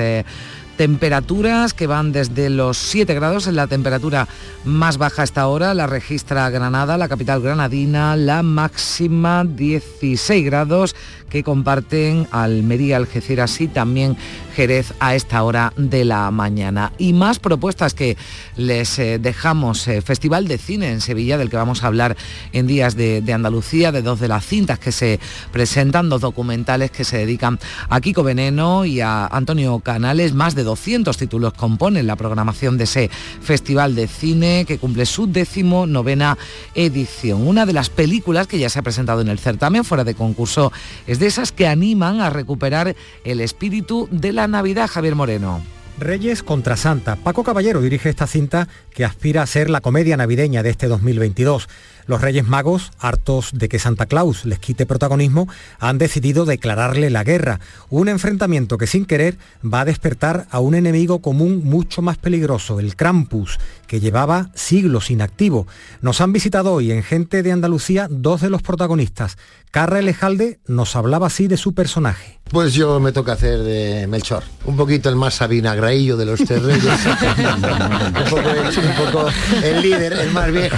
temperaturas que van desde los 7 grados en la temperatura más baja hasta ahora, la registra Granada, la capital granadina, la máxima 16 grados que comparten Almería, Algeciras y también Jerez a esta hora de la mañana. Y más propuestas que les eh, dejamos. Eh, Festival de Cine en Sevilla, del que vamos a hablar en días de, Andalucía, de dos de las cintas que se presentan, dos documentales que se dedican a Kiko Veneno y a Antonio Canales, más de 200 títulos componen la programación de ese festival de cine que cumple su décimo novena edición. Una de las películas que ya se ha presentado en el certamen fuera de concurso es de esas que animan a recuperar el espíritu de la Navidad, Javier Moreno. Reyes contra Santa. Paco Caballero dirige esta cinta que aspira a ser la comedia navideña de este 2022. Los Reyes Magos, hartos de que Santa Claus les quite protagonismo, han decidido declararle la guerra, un enfrentamiento que sin querer va a despertar a un enemigo común mucho más peligroso, el Krampus, que llevaba siglos inactivo. Nos han visitado hoy en Gente de Andalucía dos de los protagonistas. Carra Elejalde nos hablaba así de su personaje. Pues yo me toca hacer de Melchor, un poquito el más sabinagraillo de los tres reyes, un, poco el, un poco el líder, el más viejo.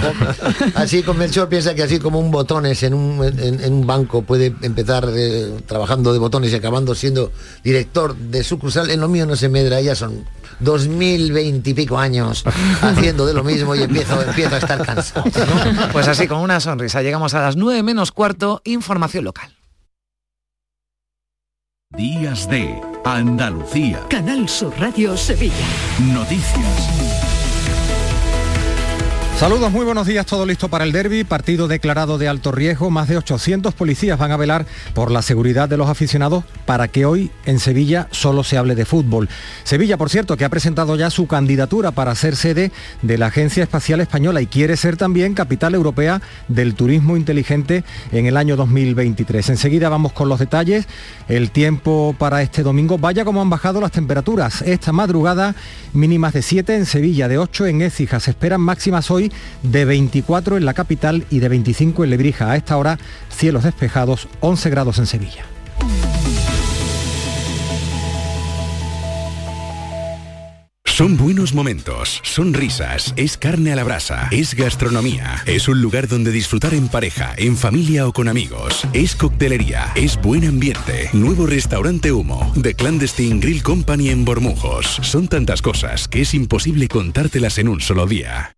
Así con Melchor piensa que así como un botones en un, en, en un banco puede empezar eh, trabajando de botones y acabando siendo director de sucursal, en lo mío no se medra, ya son 2020 y pico años haciendo de lo mismo y empiezo, empiezo a estar cansado. ¿no? Pues así, con una sonrisa, llegamos a las 9 menos cuarto, información local. Días de Andalucía. Canal Sur Radio Sevilla. Noticias. Saludos, muy buenos días, todo listo para el derby, partido declarado de alto riesgo, más de 800 policías van a velar por la seguridad de los aficionados para que hoy en Sevilla solo se hable de fútbol. Sevilla, por cierto, que ha presentado ya su candidatura para ser sede de la Agencia Espacial Española y quiere ser también capital europea del turismo inteligente en el año 2023. Enseguida vamos con los detalles, el tiempo para este domingo, vaya como han bajado las temperaturas. Esta madrugada mínimas de 7 en Sevilla, de 8 en Écija, se esperan máximas hoy de 24 en la capital y de 25 en Lebrija. A esta hora, cielos despejados, 11 grados en Sevilla. Son buenos momentos, son risas, es carne a la brasa, es gastronomía, es un lugar donde disfrutar en pareja, en familia o con amigos, es coctelería, es buen ambiente, nuevo restaurante Humo, The Clandestine Grill Company en Bormujos. Son tantas cosas que es imposible contártelas en un solo día.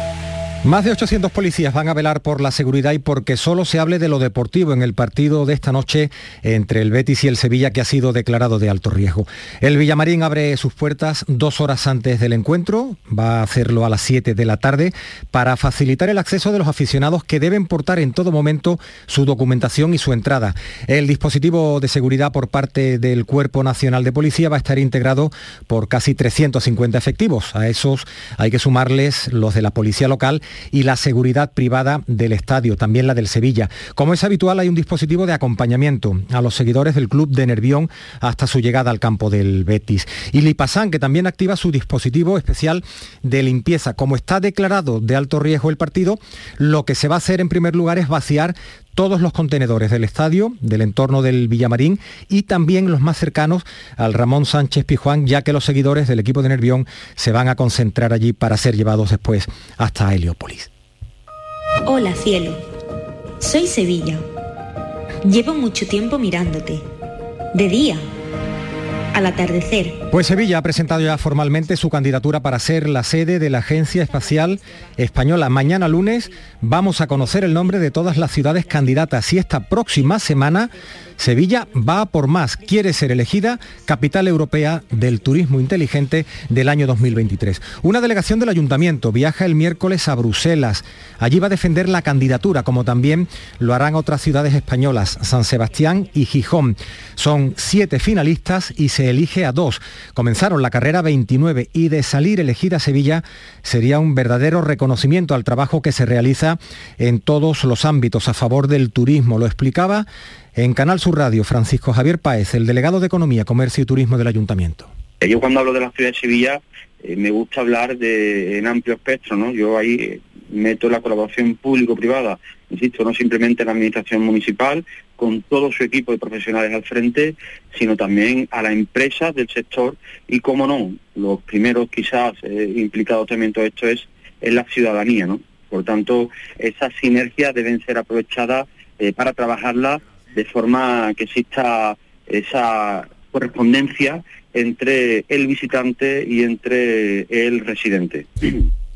Más de 800 policías van a velar por la seguridad y porque solo se hable de lo deportivo en el partido de esta noche entre el Betis y el Sevilla que ha sido declarado de alto riesgo. El Villamarín abre sus puertas dos horas antes del encuentro, va a hacerlo a las 7 de la tarde, para facilitar el acceso de los aficionados que deben portar en todo momento su documentación y su entrada. El dispositivo de seguridad por parte del Cuerpo Nacional de Policía va a estar integrado por casi 350 efectivos. A esos hay que sumarles los de la Policía Local y la seguridad privada del estadio, también la del Sevilla. Como es habitual, hay un dispositivo de acompañamiento a los seguidores del club de Nervión hasta su llegada al campo del Betis. Y Lipasan, que también activa su dispositivo especial de limpieza. Como está declarado de alto riesgo el partido, lo que se va a hacer en primer lugar es vaciar todos los contenedores del estadio, del entorno del Villamarín y también los más cercanos al Ramón Sánchez Pijuán, ya que los seguidores del equipo de Nervión se van a concentrar allí para ser llevados después hasta Heliópolis. Hola cielo, soy Sevilla. Llevo mucho tiempo mirándote. De día, al atardecer. Pues Sevilla ha presentado ya formalmente su candidatura para ser la sede de la Agencia Espacial Española. Mañana lunes vamos a conocer el nombre de todas las ciudades candidatas y esta próxima semana Sevilla va por más, quiere ser elegida capital europea del turismo inteligente del año 2023. Una delegación del ayuntamiento viaja el miércoles a Bruselas. Allí va a defender la candidatura, como también lo harán otras ciudades españolas, San Sebastián y Gijón. Son siete finalistas y se elige a dos. Comenzaron la carrera 29 y de salir elegida Sevilla sería un verdadero reconocimiento al trabajo que se realiza en todos los ámbitos a favor del turismo. Lo explicaba en Canal Sur Radio, Francisco Javier Páez, el delegado de Economía, Comercio y Turismo del Ayuntamiento. Yo cuando hablo de la ciudad de Sevilla eh, me gusta hablar en amplio espectro, ¿no? Yo ahí eh, meto la colaboración público-privada, insisto, no simplemente la administración municipal, con todo su equipo de profesionales al frente, sino también a las empresas del sector y, como no, los primeros quizás eh, implicados también en todo esto es, es la ciudadanía, ¿no? Por tanto, esas sinergias deben ser aprovechadas eh, para trabajarlas de forma que exista esa correspondencia entre el visitante y entre el residente.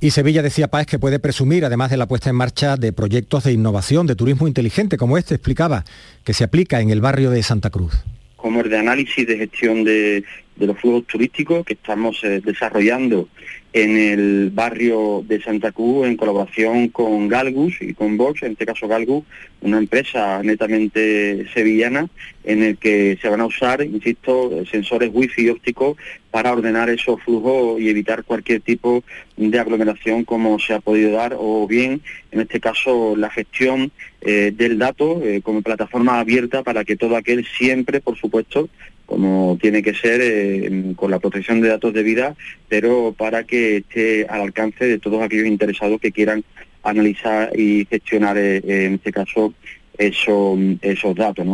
Y Sevilla decía Páez que puede presumir, además de la puesta en marcha de proyectos de innovación, de turismo inteligente, como este explicaba, que se aplica en el barrio de Santa Cruz. Como el de análisis de gestión de, de los flujos turísticos que estamos eh, desarrollando en el barrio de Santa Cruz en colaboración con Galgus y con Vox, en este caso Galgus, una empresa netamente sevillana en el que se van a usar, insisto, sensores wifi ópticos para ordenar esos flujos y evitar cualquier tipo de aglomeración como se ha podido dar o bien, en este caso, la gestión eh, del dato eh, como plataforma abierta para que todo aquel siempre, por supuesto, como tiene que ser eh, con la protección de datos de vida, pero para que esté al alcance de todos aquellos interesados que quieran analizar y gestionar, eh, en este caso, eso, esos datos.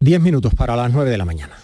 Diez minutos para las nueve de la mañana.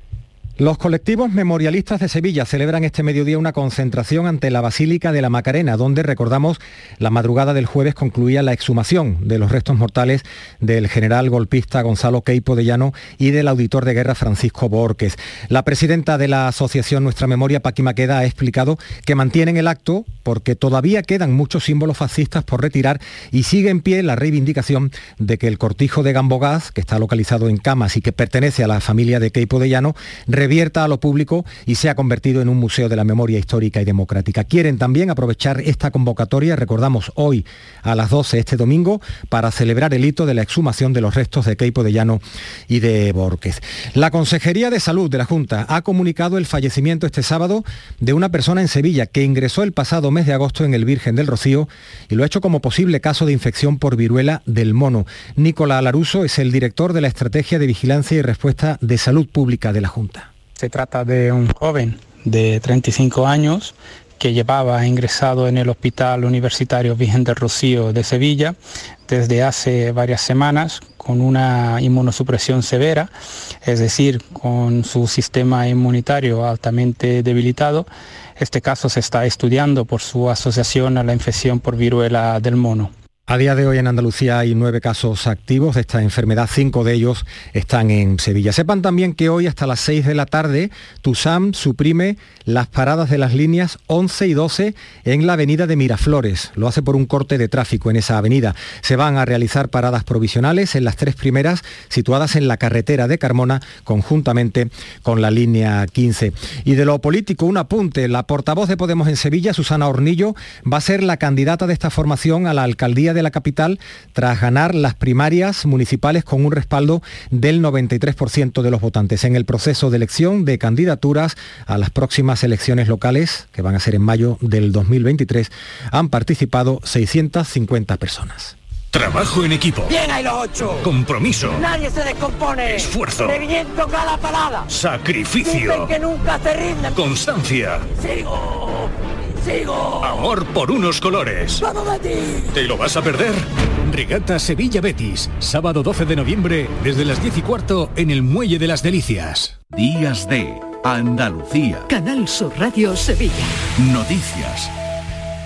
Los colectivos memorialistas de Sevilla celebran este mediodía una concentración ante la Basílica de la Macarena, donde recordamos la madrugada del jueves concluía la exhumación de los restos mortales del general golpista Gonzalo Queipo de Llano y del auditor de guerra Francisco Borques. La presidenta de la asociación Nuestra Memoria, Paqui Maqueda, ha explicado que mantienen el acto porque todavía quedan muchos símbolos fascistas por retirar y sigue en pie la reivindicación de que el cortijo de Gambogaz, que está localizado en Camas y que pertenece a la familia de Queipo de Llano, revierta a lo público y se ha convertido en un museo de la memoria histórica y democrática. Quieren también aprovechar esta convocatoria, recordamos hoy a las 12 este domingo, para celebrar el hito de la exhumación de los restos de Queipo de Llano y de Borquez. La Consejería de Salud de la Junta ha comunicado el fallecimiento este sábado de una persona en Sevilla que ingresó el pasado mes de agosto en el Virgen del Rocío y lo ha hecho como posible caso de infección por viruela del mono. Nicolás Laruso es el director de la Estrategia de Vigilancia y Respuesta de Salud Pública de la Junta. Se trata de un joven de 35 años que llevaba ingresado en el Hospital Universitario Virgen del Rocío de Sevilla desde hace varias semanas con una inmunosupresión severa, es decir, con su sistema inmunitario altamente debilitado. Este caso se está estudiando por su asociación a la infección por viruela del mono. A día de hoy en Andalucía hay nueve casos activos de esta enfermedad, cinco de ellos están en Sevilla. Sepan también que hoy hasta las 6 de la tarde TUSAM suprime las paradas de las líneas 11 y 12 en la avenida de Miraflores. Lo hace por un corte de tráfico en esa avenida. Se van a realizar paradas provisionales en las tres primeras situadas en la carretera de Carmona conjuntamente con la línea 15. Y de lo político, un apunte. La portavoz de Podemos en Sevilla, Susana Hornillo, va a ser la candidata de esta formación a la alcaldía de la capital tras ganar las primarias municipales con un respaldo del 93% de los votantes. En el proceso de elección de candidaturas a las próximas elecciones locales, que van a ser en mayo del 2023, han participado 650 personas. Trabajo en equipo. Bien ahí los ocho. Compromiso. Nadie se descompone. Esfuerzo. Reviento cada parada. Sacrificio. Dicen que nunca se rinden. Constancia. Sigo. Sigo. Amor por unos colores. ¡Vamos, Betis! ¿Te lo vas a perder? Regata Sevilla Betis. Sábado 12 de noviembre desde las 10 y cuarto en el Muelle de las Delicias. Días de Andalucía. Canal Sur Radio Sevilla. Noticias.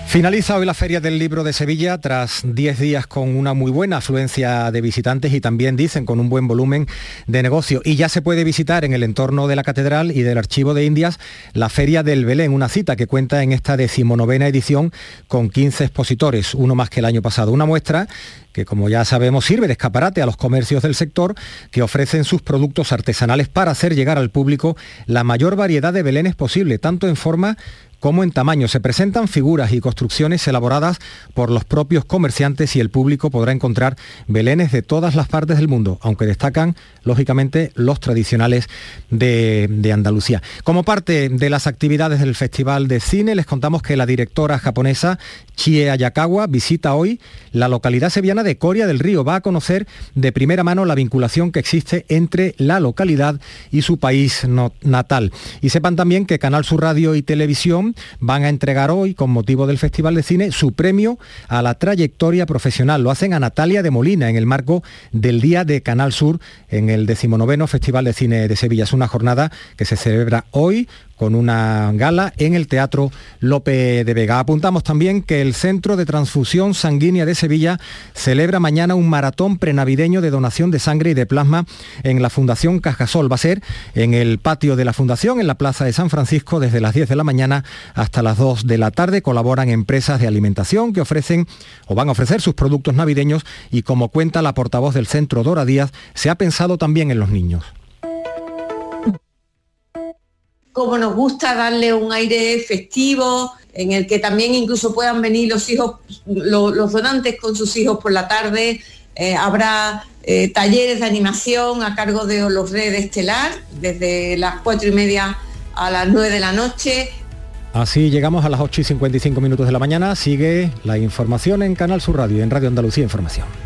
Finaliza hoy la Feria del Libro de Sevilla tras 10 días con una muy buena afluencia de visitantes y también dicen con un buen volumen de negocio. Y ya se puede visitar en el entorno de la Catedral y del Archivo de Indias la Feria del Belén, una cita que cuenta en esta decimonovena edición con 15 expositores, uno más que el año pasado. Una muestra que como ya sabemos sirve de escaparate a los comercios del sector que ofrecen sus productos artesanales para hacer llegar al público la mayor variedad de belenes posible, tanto en forma como en tamaño. Se presentan figuras y construcciones elaboradas por los propios comerciantes y el público podrá encontrar belenes de todas las partes del mundo, aunque destacan, lógicamente, los tradicionales de, de, Andalucía. Como parte de las actividades del Festival de Cine, les contamos que la directora japonesa Chie Ayakawa visita hoy la localidad sevillana de Coria del Río. Va a conocer de primera mano la vinculación que existe entre la localidad y su país natal. Y sepan también que Canal Sur Radio y Televisión van a entregar hoy, con motivo del Festival de Cine, su premio a la trayectoria profesional. Lo hacen a Natalia de Molina en el marco del Día de Canal Sur en el decimonoveno Festival de Cine de Sevilla. Es una jornada que se celebra hoy con una gala en el Teatro Lope de Vega. Apuntamos también que el Centro de Transfusión Sanguínea de Sevilla celebra mañana un maratón prenavideño de donación de sangre y de plasma en la Fundación Cajasol. Va a ser en el patio de la Fundación, en la Plaza de San Francisco, desde las 10 de la mañana hasta las 2 de la tarde. Colaboran empresas de alimentación que ofrecen o van a ofrecer sus productos navideños y como cuenta la portavoz del centro Dora Díaz, se ha pensado también en los niños nos gusta darle un aire festivo, en el que también incluso puedan venir los hijos, los donantes con sus hijos por la tarde. Eh, habrá eh, talleres de animación a cargo de los de Estelar, desde las cuatro y media a las nueve de la noche. Así llegamos a las 8 y 55 minutos de la mañana. Sigue la información en Canal Sur Radio, en Radio Andalucía Información.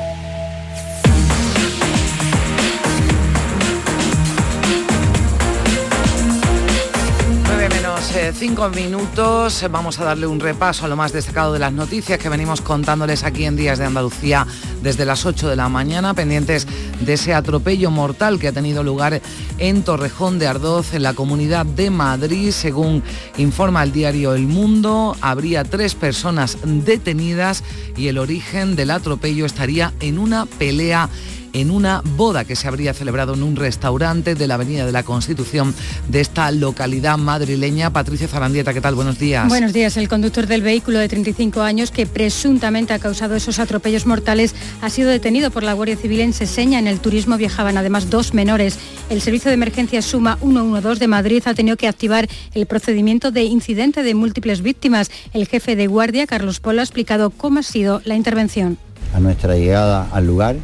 Menos 5 minutos. Vamos a darle un repaso a lo más destacado de las noticias que venimos contándoles aquí en Días de Andalucía desde las 8 de la mañana, pendientes de ese atropello mortal que ha tenido lugar en Torrejón de Ardoz, en la comunidad de Madrid. Según informa el diario El Mundo, habría tres personas detenidas y el origen del atropello estaría en una pelea en una boda que se habría celebrado en un restaurante de la Avenida de la Constitución de esta localidad madrileña. Patricia Zarandieta, ¿qué tal? Buenos días. Buenos días. El conductor del vehículo de 35 años que presuntamente ha causado esos atropellos mortales ha sido detenido por la Guardia Civil en Seseña. En el turismo viajaban además dos menores. El Servicio de Emergencia Suma 112 de Madrid ha tenido que activar el procedimiento de incidente de múltiples víctimas. El jefe de guardia, Carlos Polo, ha explicado cómo ha sido la intervención. A nuestra llegada al lugar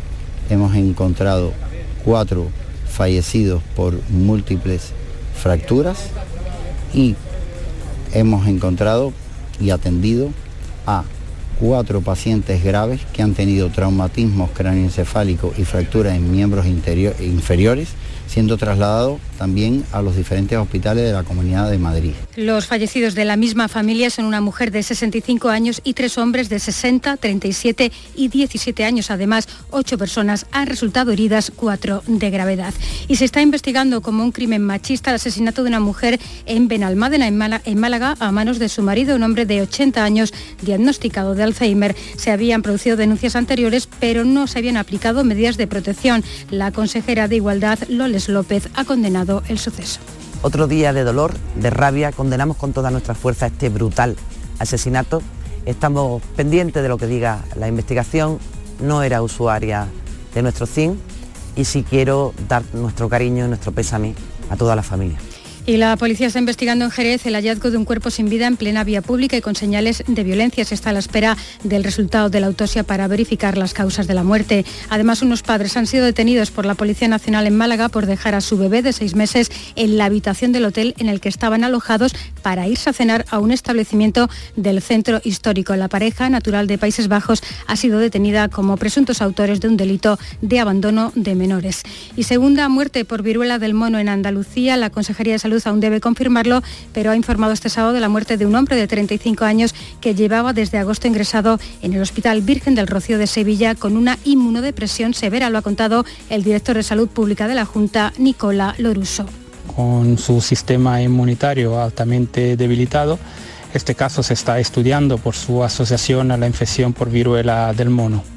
hemos encontrado cuatro fallecidos por múltiples fracturas y hemos encontrado y atendido a cuatro pacientes graves que han tenido traumatismos cráneoencefálicos y fracturas en miembros inferiores siendo trasladado también a los diferentes hospitales de la Comunidad de Madrid. Los fallecidos de la misma familia son una mujer de 65 años y tres hombres de 60, 37 y 17 años. Además, ocho personas han resultado heridas, cuatro de gravedad. Y se está investigando como un crimen machista el asesinato de una mujer en Benalmádena, en Málaga, a manos de su marido, un hombre de 80 años diagnosticado de Alzheimer. Se habían producido denuncias anteriores, pero no se habían aplicado medidas de protección. La consejera de Igualdad, Loles López, ha condenado el suceso. Otro día de dolor, de rabia, condenamos con toda nuestra fuerza este brutal asesinato. Estamos pendientes de lo que diga la investigación. No era usuaria de nuestro CIN y sí quiero dar nuestro cariño y nuestro pésame a toda la familia. Y la policía está investigando en Jerez el hallazgo de un cuerpo sin vida en plena vía pública y con señales de violencia. Se está a la espera del resultado de la autopsia para verificar las causas de la muerte. Además, unos padres han sido detenidos por la Policía Nacional en Málaga por dejar a su bebé de seis meses en la habitación del hotel en el que estaban alojados para irse a cenar a un establecimiento del centro histórico. La pareja, natural de Países Bajos, ha sido detenida como presuntos autores de un delito de abandono de menores. Y segunda muerte por viruela del mono en Andalucía, la Consejería de Salud aún debe confirmarlo, pero ha informado este sábado de la muerte de un hombre de 35 años que llevaba desde agosto ingresado en el Hospital Virgen del Rocío de Sevilla con una inmunodepresión severa, lo ha contado el director de Salud Pública de la Junta, Nicola Loruso. Con su sistema inmunitario altamente debilitado, este caso se está estudiando por su asociación a la infección por viruela del mono.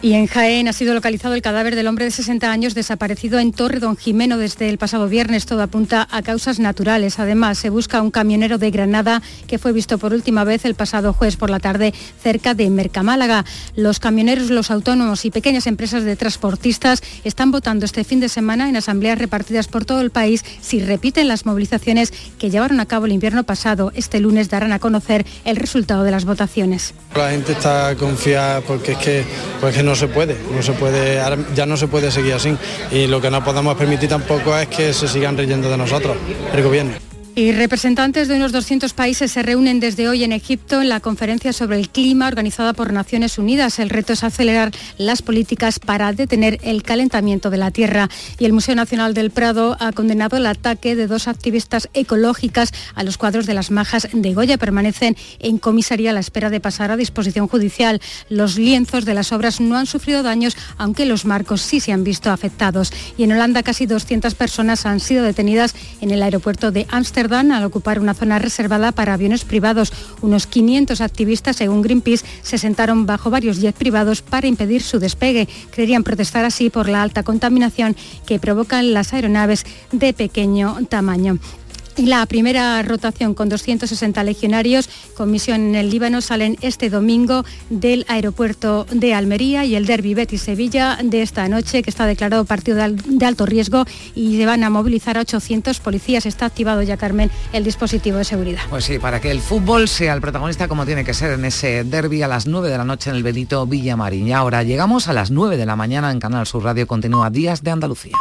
Y en Jaén ha sido localizado el cadáver del hombre de 60 años desaparecido en Torre Don Jimeno desde el pasado viernes. Todo apunta a causas naturales. Además, se busca un camionero de Granada que fue visto por última vez el pasado jueves por la tarde cerca de Mercamálaga. Los camioneros, los autónomos y pequeñas empresas de transportistas están votando este fin de semana en asambleas repartidas por todo el país si repiten las movilizaciones que llevaron a cabo el invierno pasado. Este lunes darán a conocer el resultado de las votaciones. La gente está confiada porque es que, porque no se puede, no se puede, ya no se puede seguir así. Y lo que no podemos permitir tampoco es que se sigan reyendo de nosotros, el gobierno. Y representantes de unos 200 países se reúnen desde hoy en Egipto en la conferencia sobre el clima organizada por Naciones Unidas. El reto es acelerar las políticas para detener el calentamiento de la Tierra. Y el Museo Nacional del Prado ha condenado el ataque de dos activistas ecológicas a los cuadros de las majas de Goya. Permanecen en comisaría a la espera de pasar a disposición judicial. Los lienzos de las obras no han sufrido daños, aunque los marcos sí se han visto afectados. Y en Holanda casi 200 personas han sido detenidas en el aeropuerto de Ámsterdam al ocupar una zona reservada para aviones privados. Unos 500 activistas, según Greenpeace, se sentaron bajo varios jets privados para impedir su despegue. Creerían protestar así por la alta contaminación que provocan las aeronaves de pequeño tamaño. La primera rotación con 260 legionarios con misión en el Líbano salen este domingo del aeropuerto de Almería y el Derby Betis-Sevilla de esta noche, que está declarado partido de alto riesgo y se van a movilizar a 800 policías. Está activado ya, Carmen, el dispositivo de seguridad. Pues sí, para que el fútbol sea el protagonista como tiene que ser en ese derby a las 9 de la noche en el Benito Villamarín. Y ahora llegamos a las 9 de la mañana en Canal Sur Radio. Continúa Días de Andalucía.